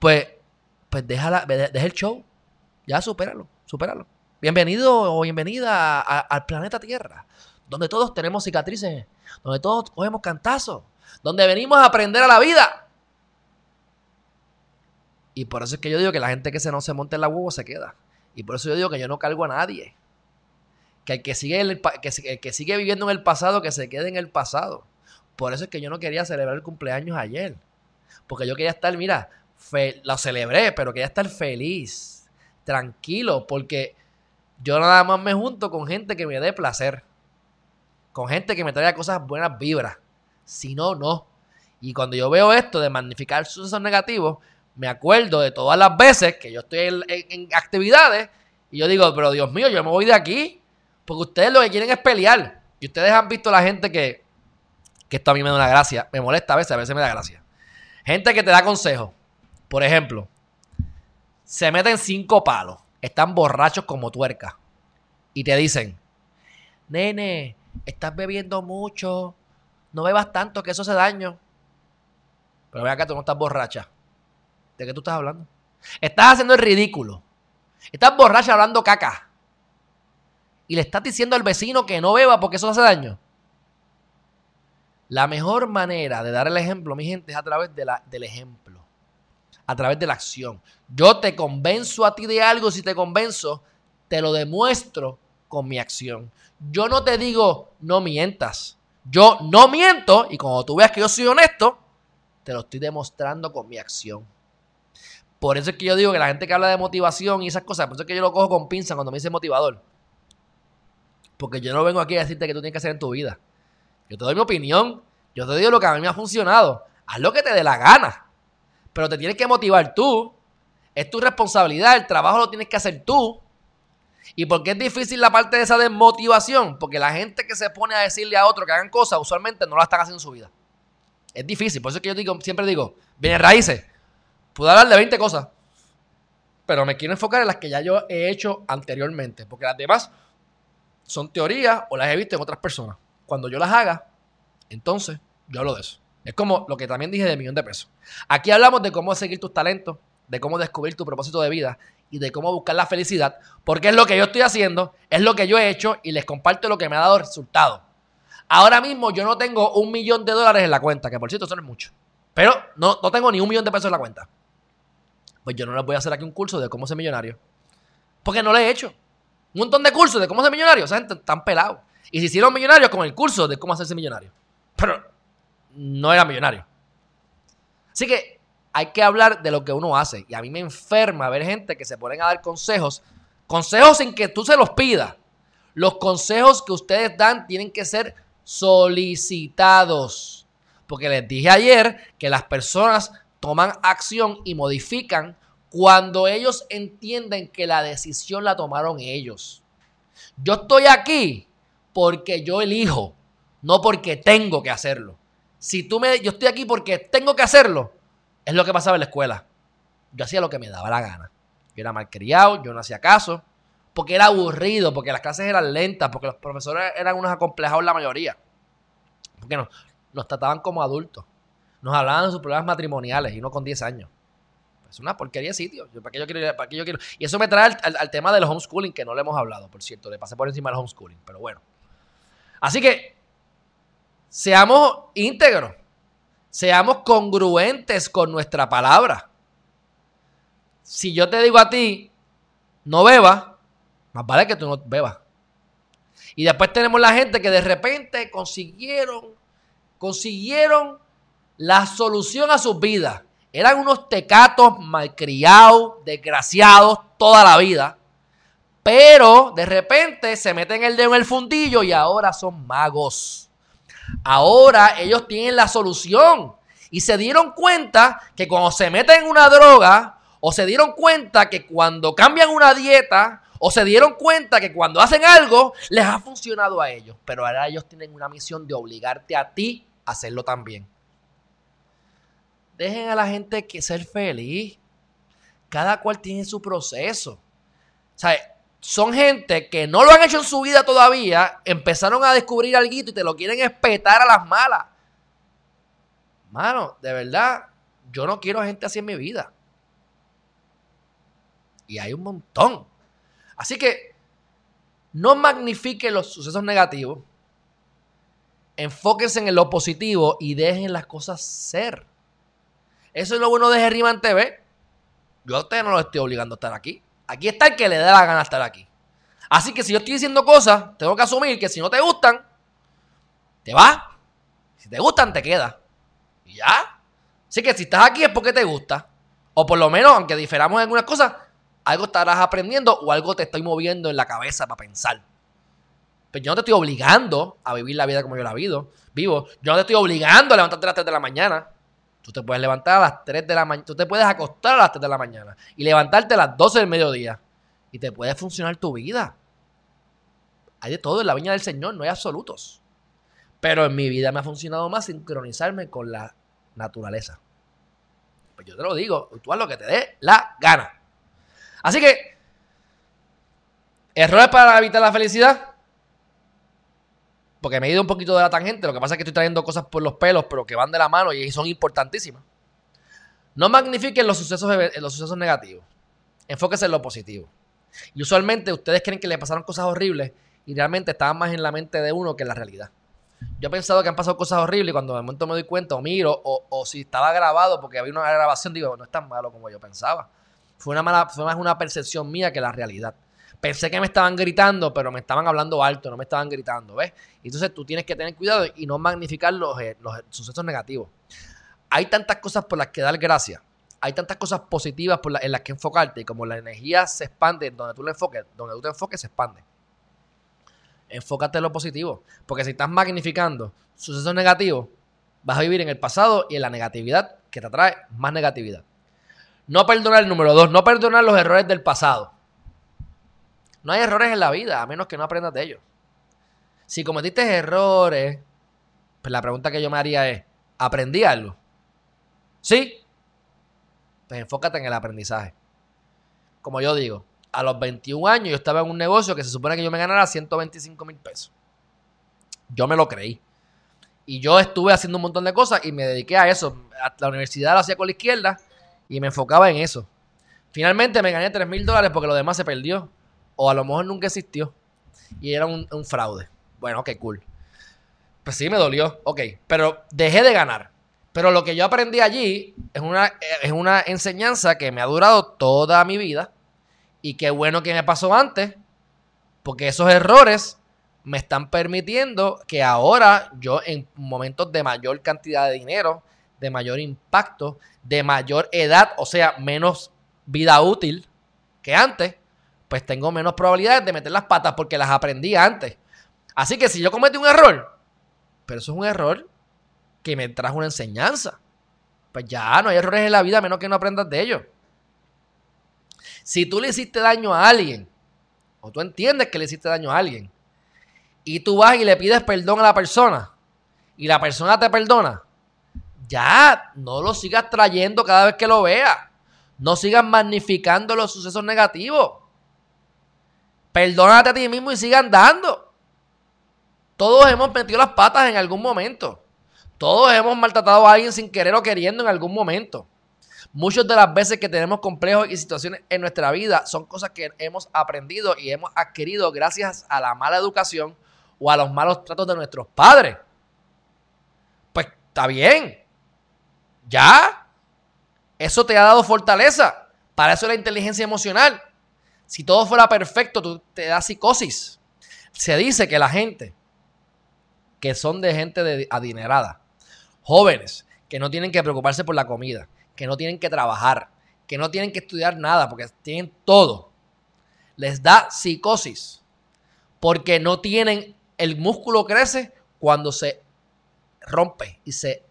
Pues, pues déjala, deja el show. Ya supéralo, supéralo. Bienvenido o bienvenida al planeta Tierra, donde todos tenemos cicatrices, donde todos cogemos cantazos, donde venimos a aprender a la vida. Y por eso es que yo digo que la gente que se no se monte en la huevo se queda. Y por eso yo digo que yo no cargo a nadie. Que el que sigue, el, que, el que sigue viviendo en el pasado, que se quede en el pasado. Por eso es que yo no quería celebrar el cumpleaños ayer. Porque yo quería estar, mira, lo celebré, pero quería estar feliz, tranquilo, porque yo nada más me junto con gente que me dé placer. Con gente que me traiga cosas buenas vibras. Si no, no. Y cuando yo veo esto de magnificar sucesos negativos, me acuerdo de todas las veces que yo estoy en, en actividades y yo digo, pero Dios mío, yo me voy de aquí. Porque ustedes lo que quieren es pelear. Y ustedes han visto la gente que que esto a mí me da una gracia, me molesta a veces, a veces me da gracia. Gente que te da consejos, por ejemplo, se meten cinco palos, están borrachos como tuerca y te dicen, nene, estás bebiendo mucho, no bebas tanto que eso hace daño. Pero ve acá, tú no estás borracha. ¿De qué tú estás hablando? Estás haciendo el ridículo. Estás borracha hablando caca. Y le estás diciendo al vecino que no beba porque eso hace daño. La mejor manera de dar el ejemplo, mi gente, es a través de la, del ejemplo, a través de la acción. Yo te convenzo a ti de algo, si te convenzo, te lo demuestro con mi acción. Yo no te digo, no mientas. Yo no miento y cuando tú veas que yo soy honesto, te lo estoy demostrando con mi acción. Por eso es que yo digo que la gente que habla de motivación y esas cosas, por eso es que yo lo cojo con pinza cuando me dice motivador. Porque yo no vengo aquí a decirte que tú tienes que hacer en tu vida. Yo te doy mi opinión. Yo te digo lo que a mí me ha funcionado. Haz lo que te dé la gana. Pero te tienes que motivar tú. Es tu responsabilidad. El trabajo lo tienes que hacer tú. ¿Y por qué es difícil la parte de esa desmotivación? Porque la gente que se pone a decirle a otro que hagan cosas, usualmente no la están haciendo en su vida. Es difícil. Por eso es que yo digo, siempre digo, viene raíces. Puedo hablar de 20 cosas. Pero me quiero enfocar en las que ya yo he hecho anteriormente. Porque las demás son teorías o las he visto en otras personas cuando yo las haga, entonces yo hablo de eso. Es como lo que también dije de millón de pesos. Aquí hablamos de cómo seguir tus talentos, de cómo descubrir tu propósito de vida y de cómo buscar la felicidad, porque es lo que yo estoy haciendo, es lo que yo he hecho y les comparto lo que me ha dado resultado. Ahora mismo yo no tengo un millón de dólares en la cuenta, que por cierto eso no es mucho, pero no, no tengo ni un millón de pesos en la cuenta. Pues yo no les voy a hacer aquí un curso de cómo ser millonario, porque no lo he hecho. Un montón de cursos de cómo ser millonario, o sea, gente tan pelado. Y se hicieron millonarios con el curso de cómo hacerse millonario. Pero no era millonario. Así que hay que hablar de lo que uno hace. Y a mí me enferma ver gente que se ponen a dar consejos, consejos sin que tú se los pidas. Los consejos que ustedes dan tienen que ser solicitados. Porque les dije ayer que las personas toman acción y modifican cuando ellos entienden que la decisión la tomaron ellos. Yo estoy aquí porque yo elijo, no porque tengo que hacerlo. Si tú me, yo estoy aquí porque tengo que hacerlo, es lo que pasaba en la escuela. Yo hacía lo que me daba la gana. Yo era malcriado, yo no hacía caso, porque era aburrido, porque las clases eran lentas, porque los profesores eran unos acomplejados la mayoría. Porque no, nos trataban como adultos. Nos hablaban de sus problemas matrimoniales y no con 10 años. Es una porquería de sitio. ¿Para qué yo quiero, para qué yo quiero? Y eso me trae al, tema del homeschooling, que no le hemos hablado, por cierto. Le pasé por encima del homeschooling, pero bueno. Así que, seamos íntegros. Seamos congruentes con nuestra palabra. Si yo te digo a ti, no bebas, más vale que tú no bebas. Y después tenemos la gente que de repente consiguieron consiguieron la solución a sus vidas. Eran unos tecatos malcriados, desgraciados toda la vida. Pero de repente se meten el dedo en el fundillo y ahora son magos. Ahora ellos tienen la solución. Y se dieron cuenta que cuando se meten en una droga, o se dieron cuenta que cuando cambian una dieta, o se dieron cuenta que cuando hacen algo, les ha funcionado a ellos. Pero ahora ellos tienen una misión de obligarte a ti hacerlo también. Dejen a la gente que ser feliz. Cada cual tiene su proceso. O son gente que no lo han hecho en su vida todavía, empezaron a descubrir algo y te lo quieren espetar a las malas. Mano, de verdad, yo no quiero gente así en mi vida. Y hay un montón. Así que no magnifique los sucesos negativos enfóquense en lo positivo y dejen las cosas ser. Eso es lo bueno de Gerriman TV. Yo a ustedes no los estoy obligando a estar aquí. Aquí está el que le dé la gana estar aquí. Así que si yo estoy diciendo cosas, tengo que asumir que si no te gustan, te vas. Si te gustan, te quedas. Y ya. Así que si estás aquí es porque te gusta. O por lo menos, aunque diferamos en algunas cosas, algo estarás aprendiendo o algo te estoy moviendo en la cabeza para pensar. Pero pues yo no te estoy obligando a vivir la vida como yo la vivo. vivo. Yo no te estoy obligando a levantarte a las 3 de la mañana. Tú te puedes levantar a las 3 de la mañana. Tú te puedes acostar a las 3 de la mañana y levantarte a las 12 del mediodía. Y te puede funcionar tu vida. Hay de todo en la viña del Señor, no hay absolutos. Pero en mi vida me ha funcionado más sincronizarme con la naturaleza. Pues yo te lo digo, tú haz lo que te dé la gana. Así que, errores para evitar la felicidad porque me he ido un poquito de la tangente. Lo que pasa es que estoy trayendo cosas por los pelos, pero que van de la mano y son importantísimas. No magnifiquen los sucesos, los sucesos negativos. Enfóquese en lo positivo. Y usualmente ustedes creen que le pasaron cosas horribles y realmente estaban más en la mente de uno que en la realidad. Yo he pensado que han pasado cosas horribles y cuando de momento me doy cuenta o miro o, o si estaba grabado porque había una grabación, digo, no es tan malo como yo pensaba. Fue, una mala, fue más una percepción mía que la realidad. Pensé que me estaban gritando, pero me estaban hablando alto, no me estaban gritando, ¿ves? Entonces tú tienes que tener cuidado y no magnificar los, eh, los sucesos negativos. Hay tantas cosas por las que dar gracias. Hay tantas cosas positivas por en las que enfocarte y como la energía se expande donde tú le enfoques, donde tú te enfoques se expande. Enfócate en lo positivo, porque si estás magnificando sucesos negativos, vas a vivir en el pasado y en la negatividad que te atrae más negatividad. No perdonar el número dos, no perdonar los errores del pasado. No hay errores en la vida, a menos que no aprendas de ellos. Si cometiste errores, pues la pregunta que yo me haría es, ¿aprendí algo? ¿Sí? Pues enfócate en el aprendizaje. Como yo digo, a los 21 años yo estaba en un negocio que se supone que yo me ganara 125 mil pesos. Yo me lo creí. Y yo estuve haciendo un montón de cosas y me dediqué a eso. La universidad lo hacía con la izquierda y me enfocaba en eso. Finalmente me gané 3 mil dólares porque lo demás se perdió o a lo mejor nunca existió y era un, fraude. Bueno, ok, cool. Pues sí, me dolió, ok, pero dejé de ganar. Pero lo que yo aprendí allí es una, es una enseñanza que me ha durado toda mi vida y qué bueno que me pasó antes, porque esos errores me están permitiendo que ahora yo en momentos de mayor cantidad de dinero, de mayor impacto, de mayor edad, o sea, menos vida útil que antes, pues tengo menos probabilidades de meter las patas porque las aprendí antes. Así que si yo cometí un error, pero eso es un error que me trajo una enseñanza, pues ya no hay errores en la vida a menos que no aprendas de ellos. Si tú le hiciste daño a alguien, o tú entiendes que le hiciste daño a alguien, y tú vas y le pides perdón a la persona, y la persona te perdona, ya no lo sigas trayendo cada vez que lo veas. No sigas magnificando los sucesos negativos. Perdónate a ti mismo y siga andando. Todos hemos metido las patas en algún momento. Todos hemos maltratado a alguien sin querer o queriendo en algún momento. Muchas de las veces que tenemos complejos y situaciones en nuestra vida son cosas que hemos aprendido y hemos adquirido gracias a la mala educación o a los malos tratos de nuestros padres. Pues está bien. Ya. Eso te ha dado fortaleza. Para eso es la inteligencia emocional. Si todo fuera perfecto, tú te das psicosis. Se dice que la gente que son de gente adinerada, jóvenes que no tienen que preocuparse por la comida, que no tienen que trabajar, que no tienen que estudiar nada porque tienen todo, les da psicosis porque no tienen, el músculo crece cuando se rompe y se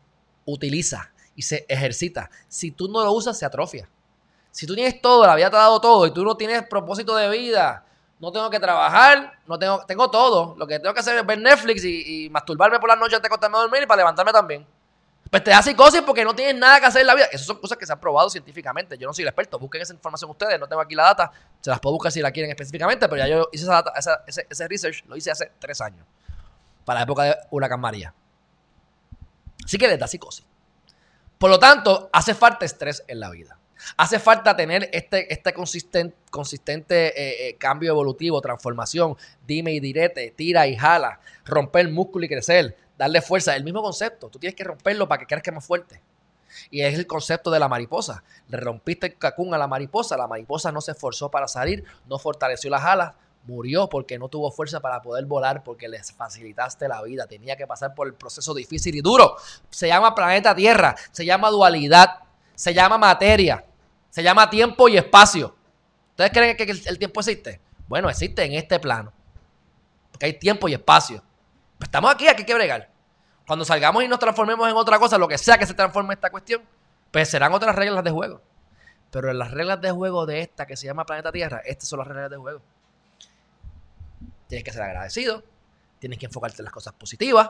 utiliza y se ejercita. Si tú no lo usas, se atrofia. Si tú tienes todo, la vida te ha dado todo y tú no tienes propósito de vida, no tengo que trabajar, no tengo, tengo todo. Lo que tengo que hacer es ver Netflix y, masturbarme por las noches antes de acostarme a dormir y para levantarme también. Pues te da psicosis porque no tienes nada que hacer en la vida. Esas son cosas que se han probado científicamente. Yo no soy el experto. Busquen esa información ustedes. No tengo aquí la data. Se las puedo buscar si la quieren específicamente. Pero ya yo hice esa data, ese, ese research lo hice hace tres años. Para la época de Huracán María. Así que les da psicosis. Por lo tanto, hace falta estrés en la vida. Hace falta tener este, este consistente, consistente eh, eh, cambio evolutivo, transformación, dime y direte, tira y jala, romper músculo y crecer, darle fuerza. El mismo concepto. Tú tienes que romperlo para que es más fuerte. Y es el concepto de la mariposa. Le rompiste el cacún a la mariposa. La mariposa no se esforzó para salir, no fortaleció las alas, murió porque no tuvo fuerza para poder volar, porque les facilitaste la vida. Tenía que pasar por el proceso difícil y duro. Se llama planeta Tierra, se llama dualidad, se llama materia, se llama tiempo y espacio. ¿Ustedes creen que el tiempo existe? Bueno, existe en este plano. Porque hay tiempo y espacio. Pues estamos aquí, aquí hay que bregar. Cuando salgamos y nos transformemos en otra cosa, lo que sea que se transforme esta cuestión, pues serán otras reglas de juego. Pero las reglas de juego de esta que se llama Planeta Tierra, estas son las reglas de juego. Tienes que ser agradecido. Tienes que enfocarte en las cosas positivas.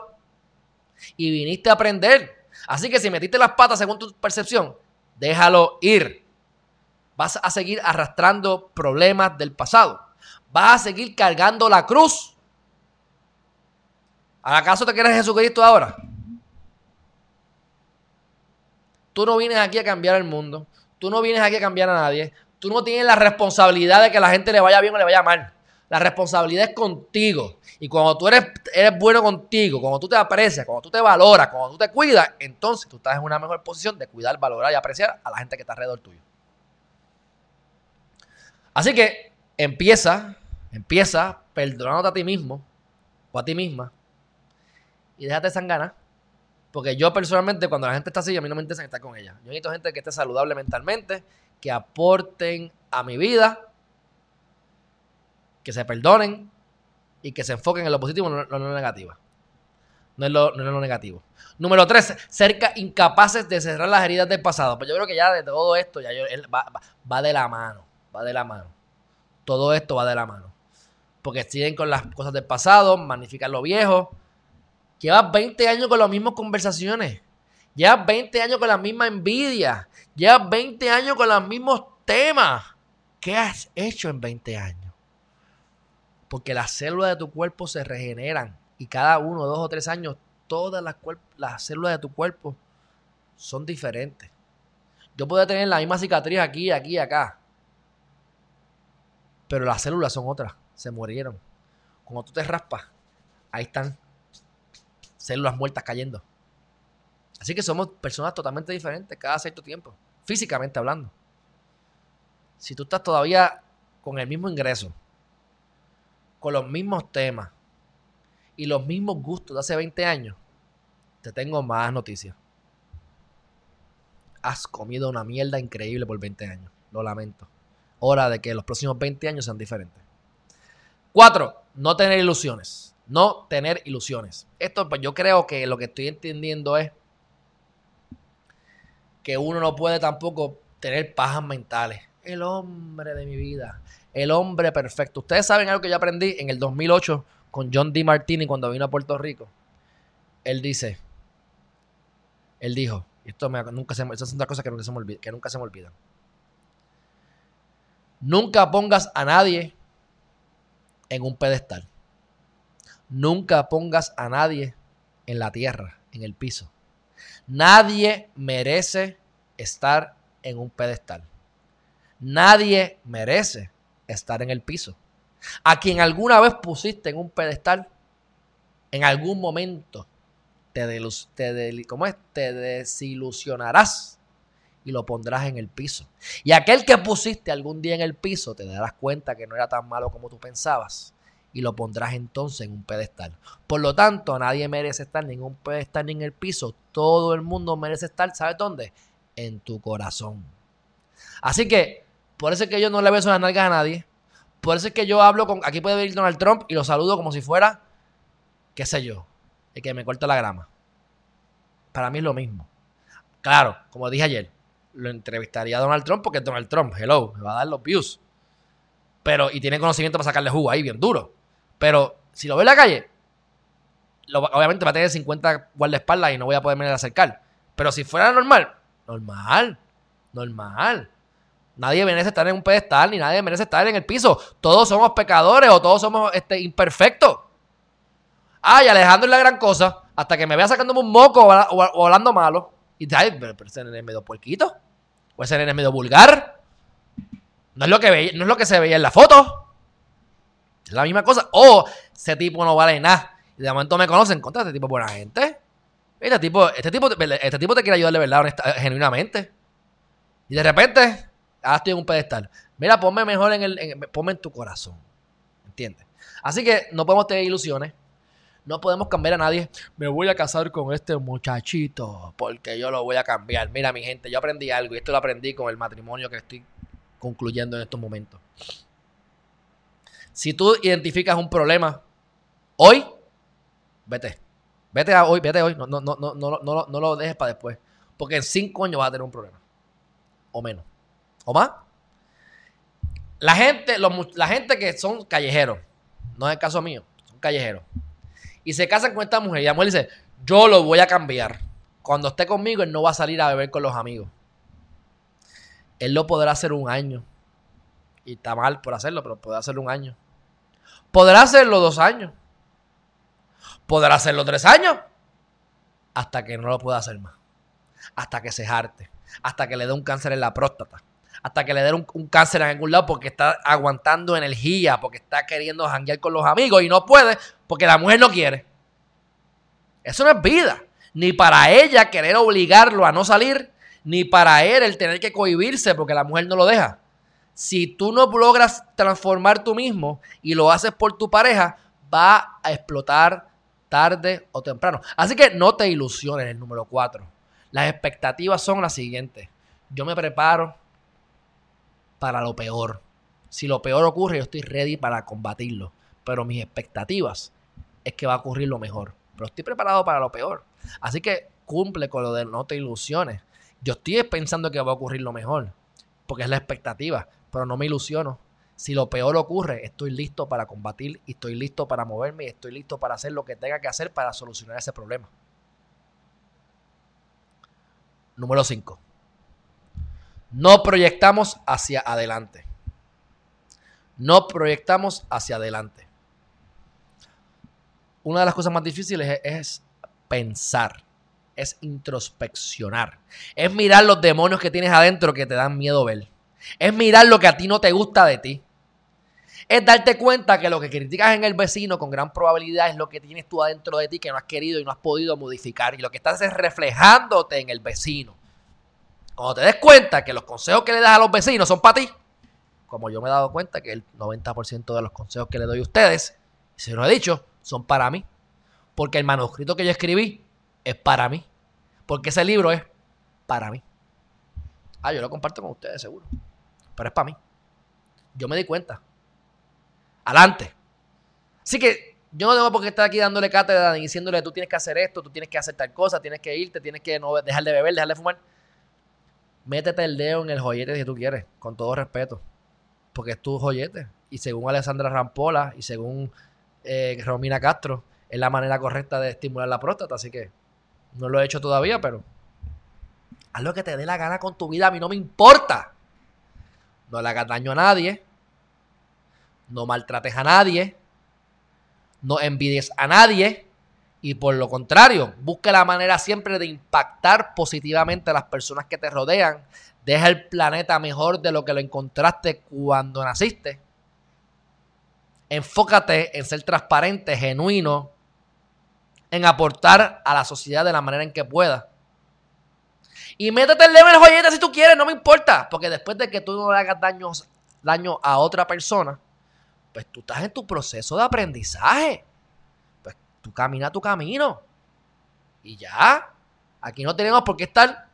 Y viniste a aprender. Así que si metiste las patas según tu percepción, déjalo ir. Vas a seguir arrastrando problemas del pasado. Vas a seguir cargando la cruz. ¿Acaso te quieres Jesucristo ahora? Tú no vienes aquí a cambiar el mundo. Tú no vienes aquí a cambiar a nadie. Tú no tienes la responsabilidad de que la gente le vaya bien o le vaya mal. La responsabilidad es contigo. Y cuando tú eres, eres bueno contigo, cuando tú te aprecias, cuando tú te valoras, cuando tú te cuidas, entonces tú estás en una mejor posición de cuidar, valorar y apreciar a la gente que está alrededor tuyo. Así que empieza, empieza perdonándote a ti mismo o a ti misma y déjate ganas. Porque yo personalmente, cuando la gente está así, a mí no me interesa estar con ella. Yo necesito gente que esté saludable mentalmente, que aporten a mi vida que se perdonen y que se enfoquen en lo positivo, no, en lo negativo. No es lo, negativo. Número tres, ser incapaces de cerrar las heridas del pasado. Pues yo creo que ya de todo esto, ya va, de la mano. Va de la mano. Todo esto va de la mano. Porque siguen con las cosas del pasado, magnifican lo viejo. Llevas 20 años con las mismas conversaciones. Llevas 20 años con la misma envidia. Llevas 20 años con los mismos temas. ¿Qué has hecho en 20 años? porque las células de tu cuerpo se regeneran y cada uno, dos o tres años, todas las, las células de tu cuerpo son diferentes. Yo puedo tener la misma cicatriz aquí, aquí acá, pero las células son otras, se murieron. Cuando tú te raspas, ahí están células muertas cayendo. Así que somos personas totalmente diferentes cada cierto tiempo, físicamente hablando. Si tú estás todavía con el mismo ingreso, con los mismos temas y los mismos gustos de hace 20 años, te tengo más noticias. Has comido una mierda increíble por 20 años. Lo lamento. Hora de que los próximos 20 años sean diferentes. Cuatro, no tener ilusiones. No tener ilusiones. Esto, pues yo creo que lo que estoy entendiendo es que uno no puede tampoco tener pajas mentales. El hombre de mi vida. El hombre perfecto. Ustedes saben algo que yo aprendí en el 2008 con John D. Martini cuando vino a Puerto Rico. Él dice, él dijo, esto nunca se, estas son las cosas que nunca se me olvidan. Nunca pongas a nadie en un pedestal. Nunca pongas a nadie en la tierra, en el piso. Nadie merece estar en un pedestal. Nadie merece estar en el piso. A quien alguna vez pusiste en un pedestal, en algún momento te, desilusionarás y lo pondrás en el piso. Y aquel que pusiste algún día en el piso, te darás cuenta que no era tan malo como tú pensabas y lo pondrás entonces en un pedestal. Por lo tanto, nadie merece estar ni en un pedestal ni en el piso. Todo el mundo merece estar, ¿sabes dónde? En tu corazón. Así que, por eso es que yo no le beso las nalgas a nadie. Por eso es que yo hablo con. Aquí puede venir Donald Trump y lo saludo como si fuera, qué sé yo, el que me corta la grama. Para mí es lo mismo. Claro, como dije ayer, lo entrevistaría a Donald Trump porque es Donald Trump, hello, me va a dar los views. Pero, y tiene conocimiento para sacarle jugo ahí bien duro. Pero si lo ve en la calle, obviamente va a tener 50 guardaespaldas y no voy a poderme acercar. Pero si fuera normal, normal, normal. Nadie merece estar en un pedestal ni nadie merece estar en el piso. Todos somos pecadores o todos somos este, imperfectos. Ay, Alejandro es la gran cosa. Hasta que me vea sacándome un moco o, hablando malo. Y ay, pero, nene es medio puerquito. O ese nene es medio vulgar. No es lo que, no es lo que se veía en la foto. Es la misma cosa. O ese tipo no vale nada. Y de momento me conocen contra este tipo buena gente. Este tipo, este tipo, este tipo te quiere ayudar de verdad, genuinamente. Y de repente, ahora estoy en un pedestal. Mira, ponme mejor en el. ponme en tu corazón. ¿Entiendes? Así que no podemos tener ilusiones. No podemos cambiar a nadie. Me voy a casar con este muchachito porque yo lo voy a cambiar. Mira, mi gente, yo aprendí algo y esto lo aprendí con el matrimonio que estoy concluyendo en estos momentos. Si tú identificas un problema hoy, vete. Vete hoy, vete hoy. No lo dejes para después. Porque en cinco años vas a tener un problema. O menos. O más. La gente, la gente que son callejeros, no es el caso mío, son callejeros y se casan con esta mujer y la mujer dice, yo lo voy a cambiar. Cuando esté conmigo, él no va a salir a beber con los amigos. Él lo podrá hacer un año. Y está mal por hacerlo, pero podrá hacerlo un año. Podrá hacerlo dos años. Podrá hacerlo tres años. Hasta que no lo pueda hacer más. Hasta que se jarte. Hasta que le dé un cáncer en la próstata hasta que le den un, cáncer en algún lado porque está aguantando energía, porque está queriendo janguear con los amigos y no puede porque la mujer no quiere. Eso no es vida. Ni para ella querer obligarlo a no salir, ni para él el tener que cohibirse porque la mujer no lo deja. Si tú no logras transformar tú mismo y lo haces por tu pareja, va a explotar tarde o temprano. Así que no te ilusiones, el número cuatro. Las expectativas son las siguientes. Yo me preparo, para lo peor. Si lo peor ocurre, yo estoy ready para combatirlo. Pero mis expectativas es que va a ocurrir lo mejor. Pero estoy preparado para lo peor. Así que cumple con lo de no te ilusiones. Yo estoy pensando que va a ocurrir lo mejor. Porque es la expectativa. Pero no me ilusiono. Si lo peor ocurre, estoy listo para combatir y estoy listo para moverme y estoy listo para hacer lo que tenga que hacer para solucionar ese problema. Número 5 no proyectamos hacia adelante. No proyectamos hacia adelante. Una de las cosas más difíciles es, pensar, es introspeccionar, es mirar los demonios que tienes adentro que te dan miedo ver, es mirar lo que a ti no te gusta de ti. Es darte cuenta que lo que criticas en el vecino con gran probabilidad es lo que tienes tú adentro de ti que no has querido y no has podido modificar. Y lo que estás es reflejándote en el vecino. Cuando te des cuenta que los consejos que le das a los vecinos son para ti, como yo me he dado cuenta que el 90% de los consejos que le doy a ustedes, si lo he dicho, son para mí. Porque el manuscrito que yo escribí es para mí. Porque ese libro es para mí. Ah, yo lo comparto con ustedes, seguro. Pero es para mí. Yo me di cuenta. Adelante. Así que yo no tengo por qué estar aquí dándole cátedra y diciéndole tú tienes que hacer esto, tú tienes que hacer tal cosa, tienes que irte, tienes que no dejar de beber, dejar de fumar. Métete el dedo en el joyete si tú quieres, con todo respeto. Porque es tu joyete. Y según Alessandra Rampola y según eh, Romina Castro, es la manera correcta de estimular la próstata. Así que no lo he hecho todavía, pero haz lo que te dé la gana con tu vida. A mí no me importa. No le hagas daño a nadie. No maltrates a nadie. No envidies a nadie. Y por lo contrario, busca la manera siempre de impactar positivamente a las personas que te rodean. Deja el planeta mejor de lo que lo encontraste cuando naciste. Enfócate en ser transparente, genuino, en aportar a la sociedad de la manera en que pueda. Y métete el dedo en el joyete si tú quieres, no me importa. Porque después de que tú no le hagas daño a otra persona, pues tú estás en tu proceso de aprendizaje. Tú camina tu camino. Y ya. Aquí no tenemos por qué estar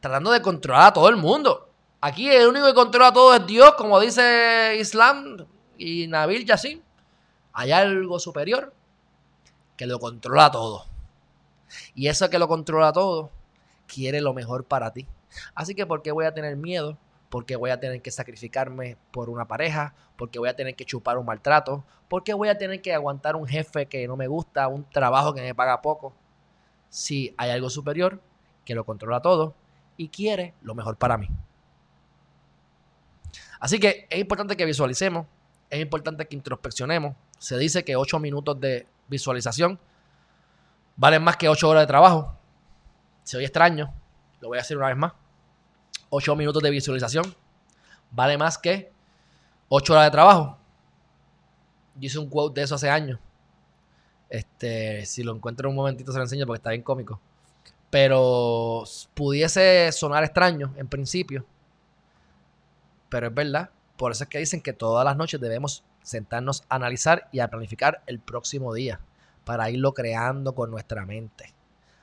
tratando de controlar a todo el mundo. Aquí el único que controla a todo es Dios, como dice Islam y Nabil Yassin. Hay algo superior que lo controla todo. Y eso que lo controla todo quiere lo mejor para ti. Así que, ¿por qué voy a tener miedo? Porque voy a tener que sacrificarme por una pareja, porque voy a tener que chupar un maltrato, porque voy a tener que aguantar un jefe que no me gusta, un trabajo que me paga poco. Si hay algo superior que lo controla todo y quiere lo mejor para mí. Así que es importante que visualicemos, es importante que introspeccionemos. Se dice que 8 minutos de visualización valen más que 8 horas de trabajo. Si hoy extraño, lo voy a hacer una vez más. 8 minutos de visualización vale más que 8 horas de trabajo. Yo hice un quote de eso hace años. Este, si lo encuentro en un momentito se lo enseño porque está bien cómico. Pero pudiese sonar extraño en principio. Pero es verdad. Por eso es que dicen que todas las noches debemos sentarnos a analizar y a planificar el próximo día para irlo creando con nuestra mente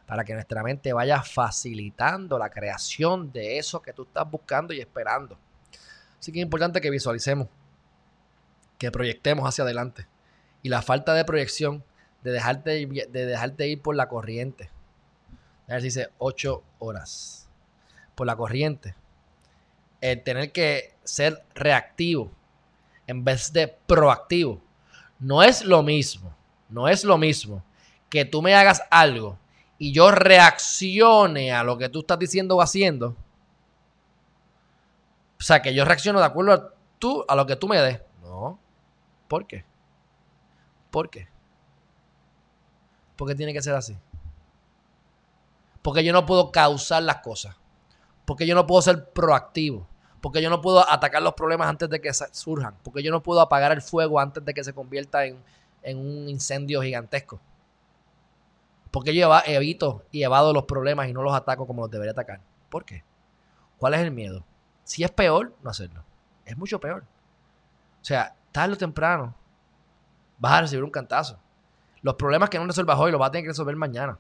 para que nuestra mente vaya facilitando la creación de eso que tú estás buscando y esperando. Así que es importante que visualicemos, que proyectemos hacia adelante. Y la falta de proyección, de dejarte, de dejarte ir por la corriente. A dice 8 horas. Por la corriente. El tener que ser reactivo en vez de proactivo. No es lo mismo. No es lo mismo que tú me hagas algo y yo reaccione a lo que tú estás diciendo o haciendo, o sea, que yo reacciono de acuerdo a, tú, a lo que tú me des. No. ¿Por qué? ¿Por qué? ¿Por qué tiene que ser así? Porque yo no puedo causar las cosas. Porque yo no puedo ser proactivo. Porque yo no puedo atacar los problemas antes de que surjan. Porque yo no puedo apagar el fuego antes de que se convierta en, en un incendio gigantesco. Porque yo evito y evado los problemas y no los ataco como los debería atacar? ¿Por qué? ¿Cuál es el miedo? Si es peor, no hacerlo. Es mucho peor. O sea, tarde o temprano vas a recibir un cantazo. Los problemas que no resuelvas hoy los vas a tener que resolver mañana.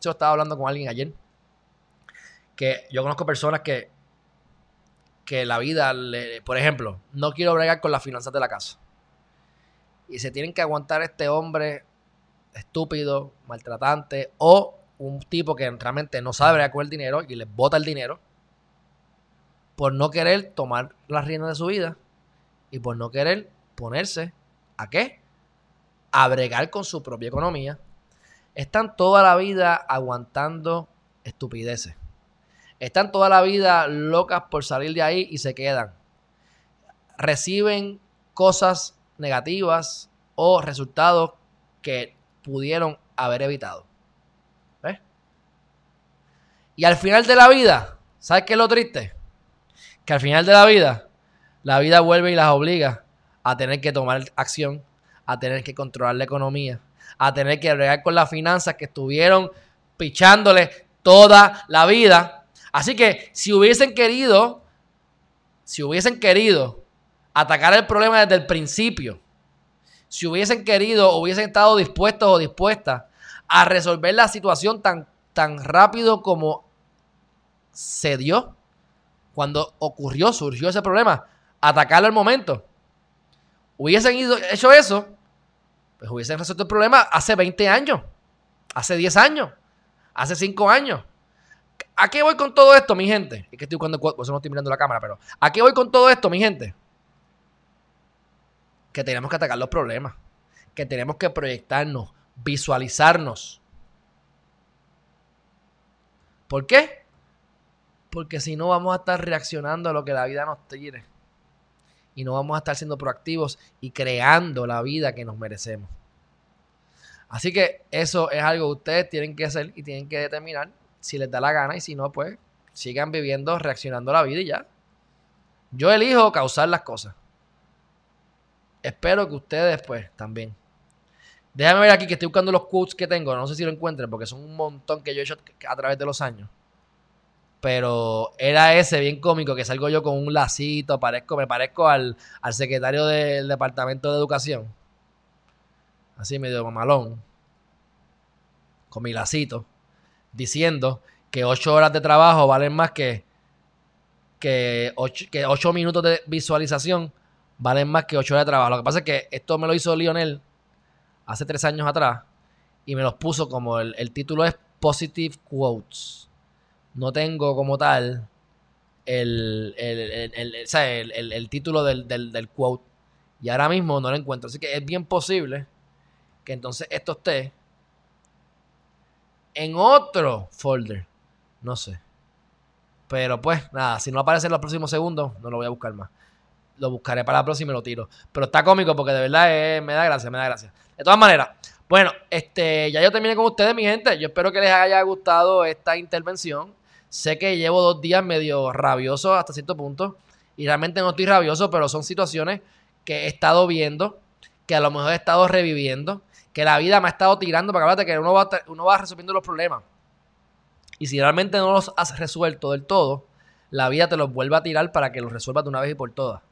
Yo estaba hablando con alguien ayer. Que yo conozco personas que, que la vida, por ejemplo, no quiero bregar con las finanzas de la casa. Y se tienen que aguantar este hombre estúpido, maltratante o un tipo que realmente no sabe con el dinero y les bota el dinero por no querer tomar las riendas de su vida y por no querer ponerse a qué? A bregar con su propia economía. Están toda la vida aguantando estupideces. Están toda la vida locas por salir de ahí y se quedan. Reciben cosas negativas o resultados que pudieron haber evitado. ¿Ves? Y al final de la vida, ¿sabes qué es lo triste? Que al final de la vida, la vida vuelve y las obliga a tener que tomar acción, a tener que controlar la economía, a tener que bregar con las finanzas que estuvieron pichándole toda la vida. Así que si hubiesen querido, si hubiesen querido atacar el problema desde el principio, si hubiesen querido, o hubiesen estado dispuestos o dispuestas a resolver la situación tan, tan rápido como se dio, cuando ocurrió, surgió ese problema, atacarlo al momento. Hubiesen hecho eso, pues hubiesen resuelto el problema hace 20 años, hace 10 años, hace 5 años. ¿A qué voy con todo esto, mi gente? Es que estoy buscando, por no estoy mirando la cámara, pero ¿a qué voy con todo esto, mi gente? Que tenemos que atacar los problemas, que tenemos que proyectarnos, visualizarnos. ¿Por qué? Porque si no vamos a estar reaccionando a lo que la vida nos tire. Y no vamos a estar siendo proactivos y creando la vida que nos merecemos. Así que eso es algo que ustedes tienen que hacer y tienen que determinar si les da la gana y si no, pues sigan viviendo, reaccionando a la vida y ya. Yo elijo causar las cosas. Espero que ustedes, pues, también. Déjame ver aquí que estoy buscando los quotes que tengo. No sé si lo encuentren porque son un montón que yo he hecho a través de los años. Pero era ese bien cómico que salgo yo con un lacito, parezco, me parezco al, al secretario del Departamento de Educación. Así medio mamalón. Con mi lacito diciendo que ocho horas de trabajo valen más que, que, ocho, minutos de visualización valen más que ocho horas de trabajo. Lo que pasa es que esto me lo hizo Lionel hace tres años atrás y me los puso como el, título es Positive Quotes. No tengo como tal el, el, título del, del, del, quote. Y ahora mismo no lo encuentro. Así que es bien posible que entonces esto esté en otro folder. No sé. Pero pues, nada, si no aparece en los próximos segundos, no lo voy a buscar más. Lo buscaré para la próxima y lo tiro. Pero está cómico porque de verdad me da gracia, me da gracia. De todas maneras, bueno, este, ya yo terminé con ustedes, mi gente. Yo espero que les haya gustado esta intervención. Sé que llevo dos días medio rabioso hasta cierto punto. Y realmente no estoy rabioso, pero son situaciones que he estado viendo, que a lo mejor he estado reviviendo que la vida me ha estado tirando, para acuérdate que uno va, uno va resolviendo los problemas. Y si realmente no los has resuelto del todo, la vida te los vuelve a tirar para que los resuelvas de una vez y por todas.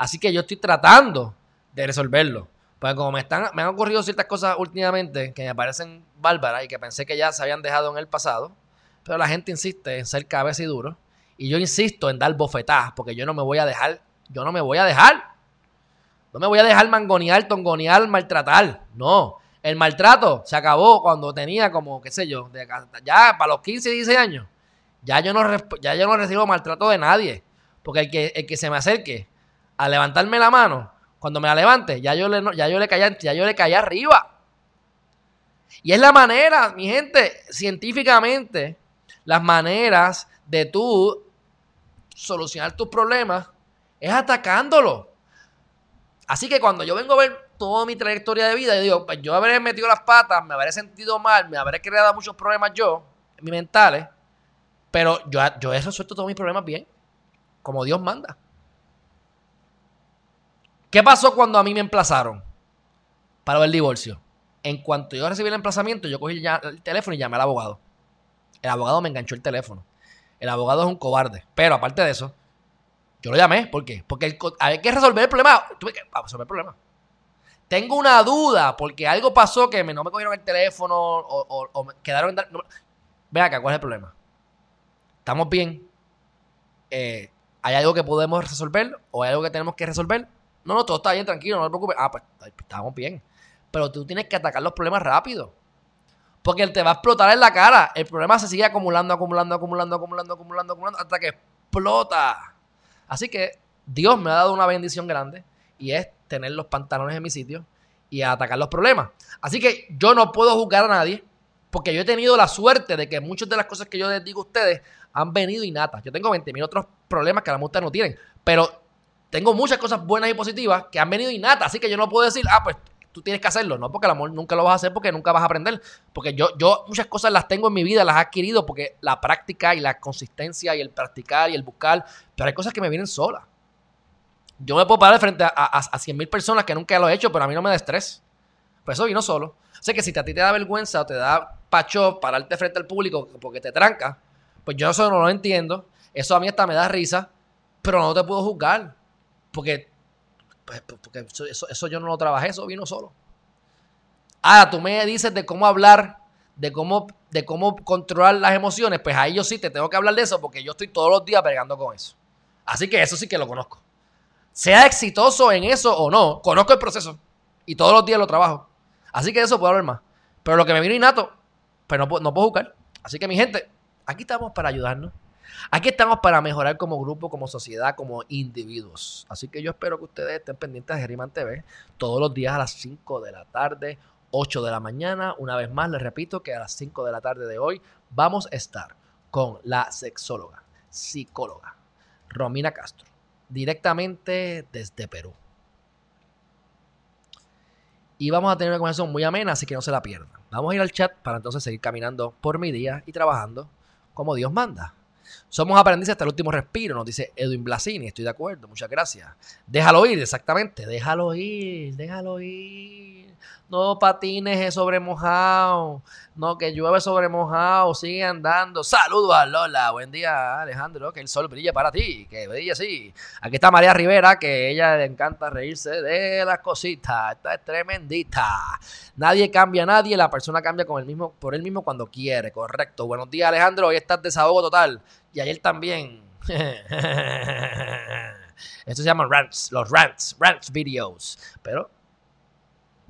Así que yo estoy tratando de resolverlo. Porque como me, están, me han ocurrido ciertas cosas últimamente que me parecen bárbaras y que pensé que ya se habían dejado en el pasado, pero la gente insiste en ser cabeza y duro. Y yo insisto en dar bofetadas, porque yo no me voy a dejar, yo no me voy a dejar. No me voy a dejar mangonear, tongonear, maltratar. No. El maltrato se acabó cuando tenía como, qué sé yo, ya para los 15, 16 años. Ya yo no, ya yo no recibo maltrato de nadie. Porque el que, el que se me acerque a levantarme la mano, cuando me la levante, ya yo le, ya yo le, caía, ya yo le caía arriba. Y es la manera, mi gente, científicamente, las maneras de tú solucionar tus problemas es atacándolo. Así que cuando yo vengo a ver toda mi trayectoria de vida, yo digo, pues yo habré metido las patas, me habré sentido mal, me habré creado muchos problemas yo, mis mentales, pero yo, yo he resuelto todos mis problemas bien, como Dios manda. ¿Qué pasó cuando a mí me emplazaron para el divorcio? En cuanto yo recibí el emplazamiento, yo cogí el teléfono y llamé al abogado. El abogado me enganchó el teléfono. El abogado es un cobarde. Pero aparte de eso, yo lo llamé. ¿Por qué? Porque hay que resolver el problema. Tuve que resolver el problema. Tengo una duda porque algo pasó que no me cogieron el teléfono o, me quedaron en... Ve acá, ¿cuál es el problema? ¿Estamos bien? Eh, ¿Hay algo que podemos resolver o hay algo que tenemos que resolver? No, no, todo está bien, tranquilo, no te preocupes. Ah, pues estamos bien. Pero tú tienes que atacar los problemas rápido. Porque él te va a explotar en la cara. El problema se sigue acumulando, acumulando, acumulando, acumulando, acumulando, acumulando, hasta que explota. Así que Dios me ha dado una bendición grande y es tener los pantalones en mi sitio y atacar los problemas. Así que yo no puedo juzgar a nadie porque yo he tenido la suerte de que muchas de las cosas que yo les digo a ustedes han venido innatas. Yo tengo 20.000 otros problemas que a la muestra no tienen, pero tengo muchas cosas buenas y positivas que han venido innatas. Así que yo no puedo decir, ah, pues tú tienes que hacerlo. No, porque el amor nunca lo vas a hacer porque nunca vas a aprender. Porque yo, yo muchas cosas las tengo en mi vida, las he adquirido porque la práctica y la consistencia y el practicar y el buscar, pero hay cosas que me vienen solas. Yo me puedo parar frente a, a, a 100 mil personas que nunca lo he hecho, pero a mí no me da estrés. Pues eso vino solo. Así que si a ti te da vergüenza o te da pacho pararte frente al público porque te tranca, pues yo eso no lo entiendo. Eso a mí hasta me da risa, pero no te puedo juzgar. Porque, pues, porque eso, eso, yo no lo trabajé, eso vino solo. Ahora, tú me dices de cómo hablar, de cómo, de cómo controlar las emociones, pues ahí yo sí te tengo que hablar de eso porque yo estoy todos los días pegando con eso. Así que eso sí que lo conozco. Sea exitoso en eso o no, conozco el proceso y todos los días lo trabajo. Así que de eso puedo hablar más. Pero lo que me vino innato, pues no, no puedo buscar. Así que mi gente, aquí estamos para ayudarnos. Aquí estamos para mejorar como grupo, como sociedad, como individuos. Así que yo espero que ustedes estén pendientes de Geriman TV todos los días a las 5 de la tarde, 8 de la mañana. Una vez más, les repito que a las 5 de la tarde de hoy vamos a estar con la sexóloga, psicóloga, Romina Castro, directamente desde Perú. Y vamos a tener una conversación muy amena, así que no se la pierdan. Vamos a ir al chat para entonces seguir caminando por mi día y trabajando como Dios manda. Somos aprendices hasta el último respiro, nos dice Edwin Blasini. Estoy de acuerdo, muchas gracias. Déjalo ir, exactamente. Déjalo ir, déjalo ir. No patines sobre mojado. No, que llueve sobre mojado. Sigue andando. Saludos a Lola. Buen día, Alejandro. Que el sol brille para ti. Que brille así. Aquí está María Rivera, que ella le encanta reírse de las cositas. Esta es tremendita. Nadie cambia a nadie. La persona cambia con el mismo, por él mismo cuando quiere. Correcto. Buenos días, Alejandro. Hoy estás desahogo total. Y ayer también. Esto se llama rants, los rants, rants videos. Pero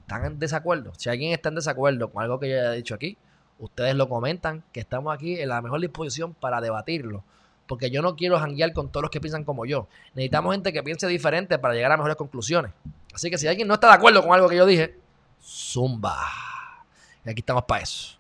están en desacuerdo. Si alguien está en desacuerdo con algo que yo haya dicho aquí, ustedes lo comentan, que estamos aquí en la mejor disposición para debatirlo. Porque yo no quiero janguear con todos los que piensan como yo. Necesitamos gente que piense diferente para llegar a mejores conclusiones. Así que si alguien no está de acuerdo con algo que yo dije, zumba. Y aquí estamos para eso.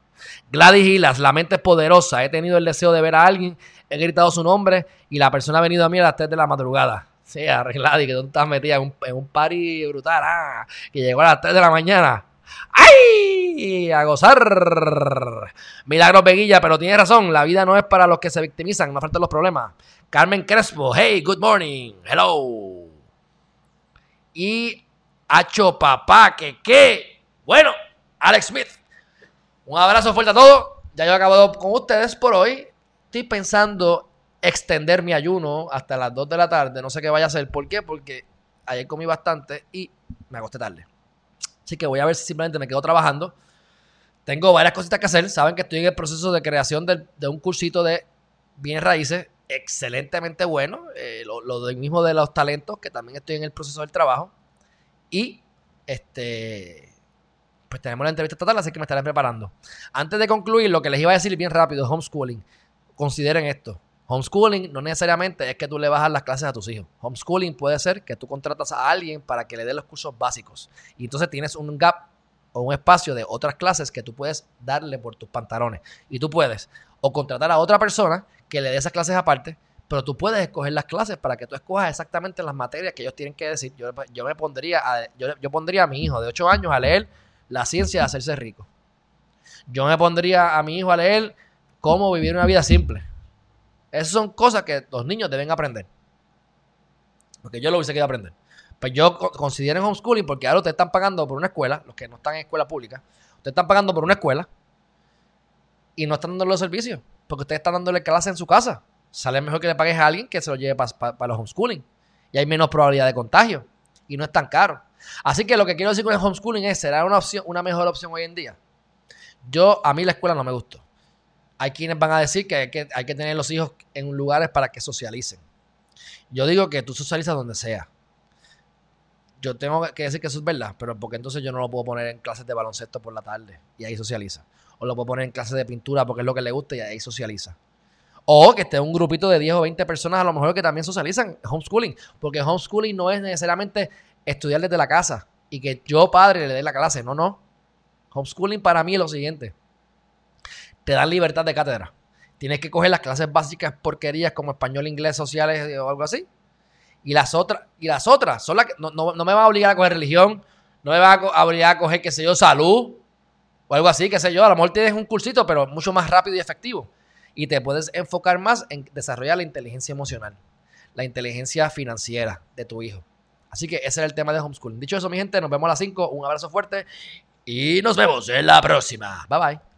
Gladys Hilas, la mente es poderosa. He tenido el deseo de ver a alguien, he gritado su nombre y la persona ha venido a mí a las 3 de la madrugada. Sí, Gladys, que tú estás metida en un, en party brutal, ah, que llegó a las 3 de la mañana. ¡Ay! A gozar. Milagros Veguilla, pero tiene razón, la vida no es para los que se victimizan, no faltan los problemas. Carmen Crespo, hey, good morning, hello. Y Hacho Papá, que qué. Bueno, Alex Smith. Un abrazo fuerte a todos. Ya yo he acabado con ustedes por hoy. Estoy pensando extender mi ayuno hasta las 2 de la tarde. No sé qué vaya a hacer. ¿Por qué? Porque ayer comí bastante y me acosté tarde. Así que voy a ver si simplemente me quedo trabajando. Tengo varias cositas que hacer. Saben que estoy en el proceso de creación de, de un cursito de bienes raíces excelentemente bueno. Eh, lo, lo mismo de los talentos, que también estoy en el proceso del trabajo. Y este pues tenemos la entrevista estatal, así que me estaré preparando. Antes de concluir, lo que les iba a decir bien rápido, homeschooling. Consideren esto. Homeschooling no necesariamente es que tú le bajas las clases a tus hijos. Homeschooling puede ser que tú contratas a alguien para que le dé los cursos básicos. Y entonces tienes un gap o un espacio de otras clases que tú puedes darle por tus pantalones. Y tú puedes o contratar a otra persona que le dé esas clases aparte, pero tú puedes escoger las clases para que tú escojas exactamente las materias que ellos tienen que decir. Yo, yo me pondría a, yo, yo pondría a mi hijo de 8 años a leer la ciencia de hacerse rico. Yo me pondría a mi hijo a leer cómo vivir una vida simple. Esas son cosas que los niños deben aprender. Porque yo lo hubiese querido aprender. Pues yo considero homeschooling porque ahora ustedes están pagando por una escuela, los que no están en escuela pública, ustedes están pagando por una escuela y no están dando los servicios. Porque ustedes están dándole clase en su casa. Sale mejor que le pagues a alguien que se lo lleve para pa, pa los homeschooling. Y hay menos probabilidad de contagio. Y no es tan caro. Así que lo que quiero decir con el homeschooling es, ¿será una opción, una mejor opción hoy en día? Yo, a mí la escuela no me gustó. Hay quienes van a decir que hay que, hay que tener los hijos en lugares para que socialicen. Yo digo que tú socializas donde sea. Yo tengo que decir que eso es verdad, pero porque entonces yo no lo puedo poner en clases de baloncesto por la tarde y ahí socializa. O lo puedo poner en clases de pintura porque es lo que le gusta y ahí socializa. O que esté un grupito de 10 o 20 personas a lo mejor que también socializan homeschooling. Porque homeschooling no es necesariamente estudiar desde la casa y que yo, padre, le dé la clase. No, no. Homeschooling para mí es lo siguiente. Te dan libertad de cátedra. Tienes que coger las clases básicas porquerías como español, inglés, sociales o algo así. Y las otras, y las otras son las que no, no, no me va a obligar a coger religión, no me va a obligar a coger, qué sé yo, salud o algo así, qué sé yo. A lo mejor tienes un cursito, pero mucho más rápido y efectivo. Y te puedes enfocar más en desarrollar la inteligencia emocional, la inteligencia financiera de tu hijo. Así que ese es el tema de homeschooling. Dicho eso, mi gente, nos vemos a las 5. Un abrazo fuerte y nos vemos en la próxima. Bye bye.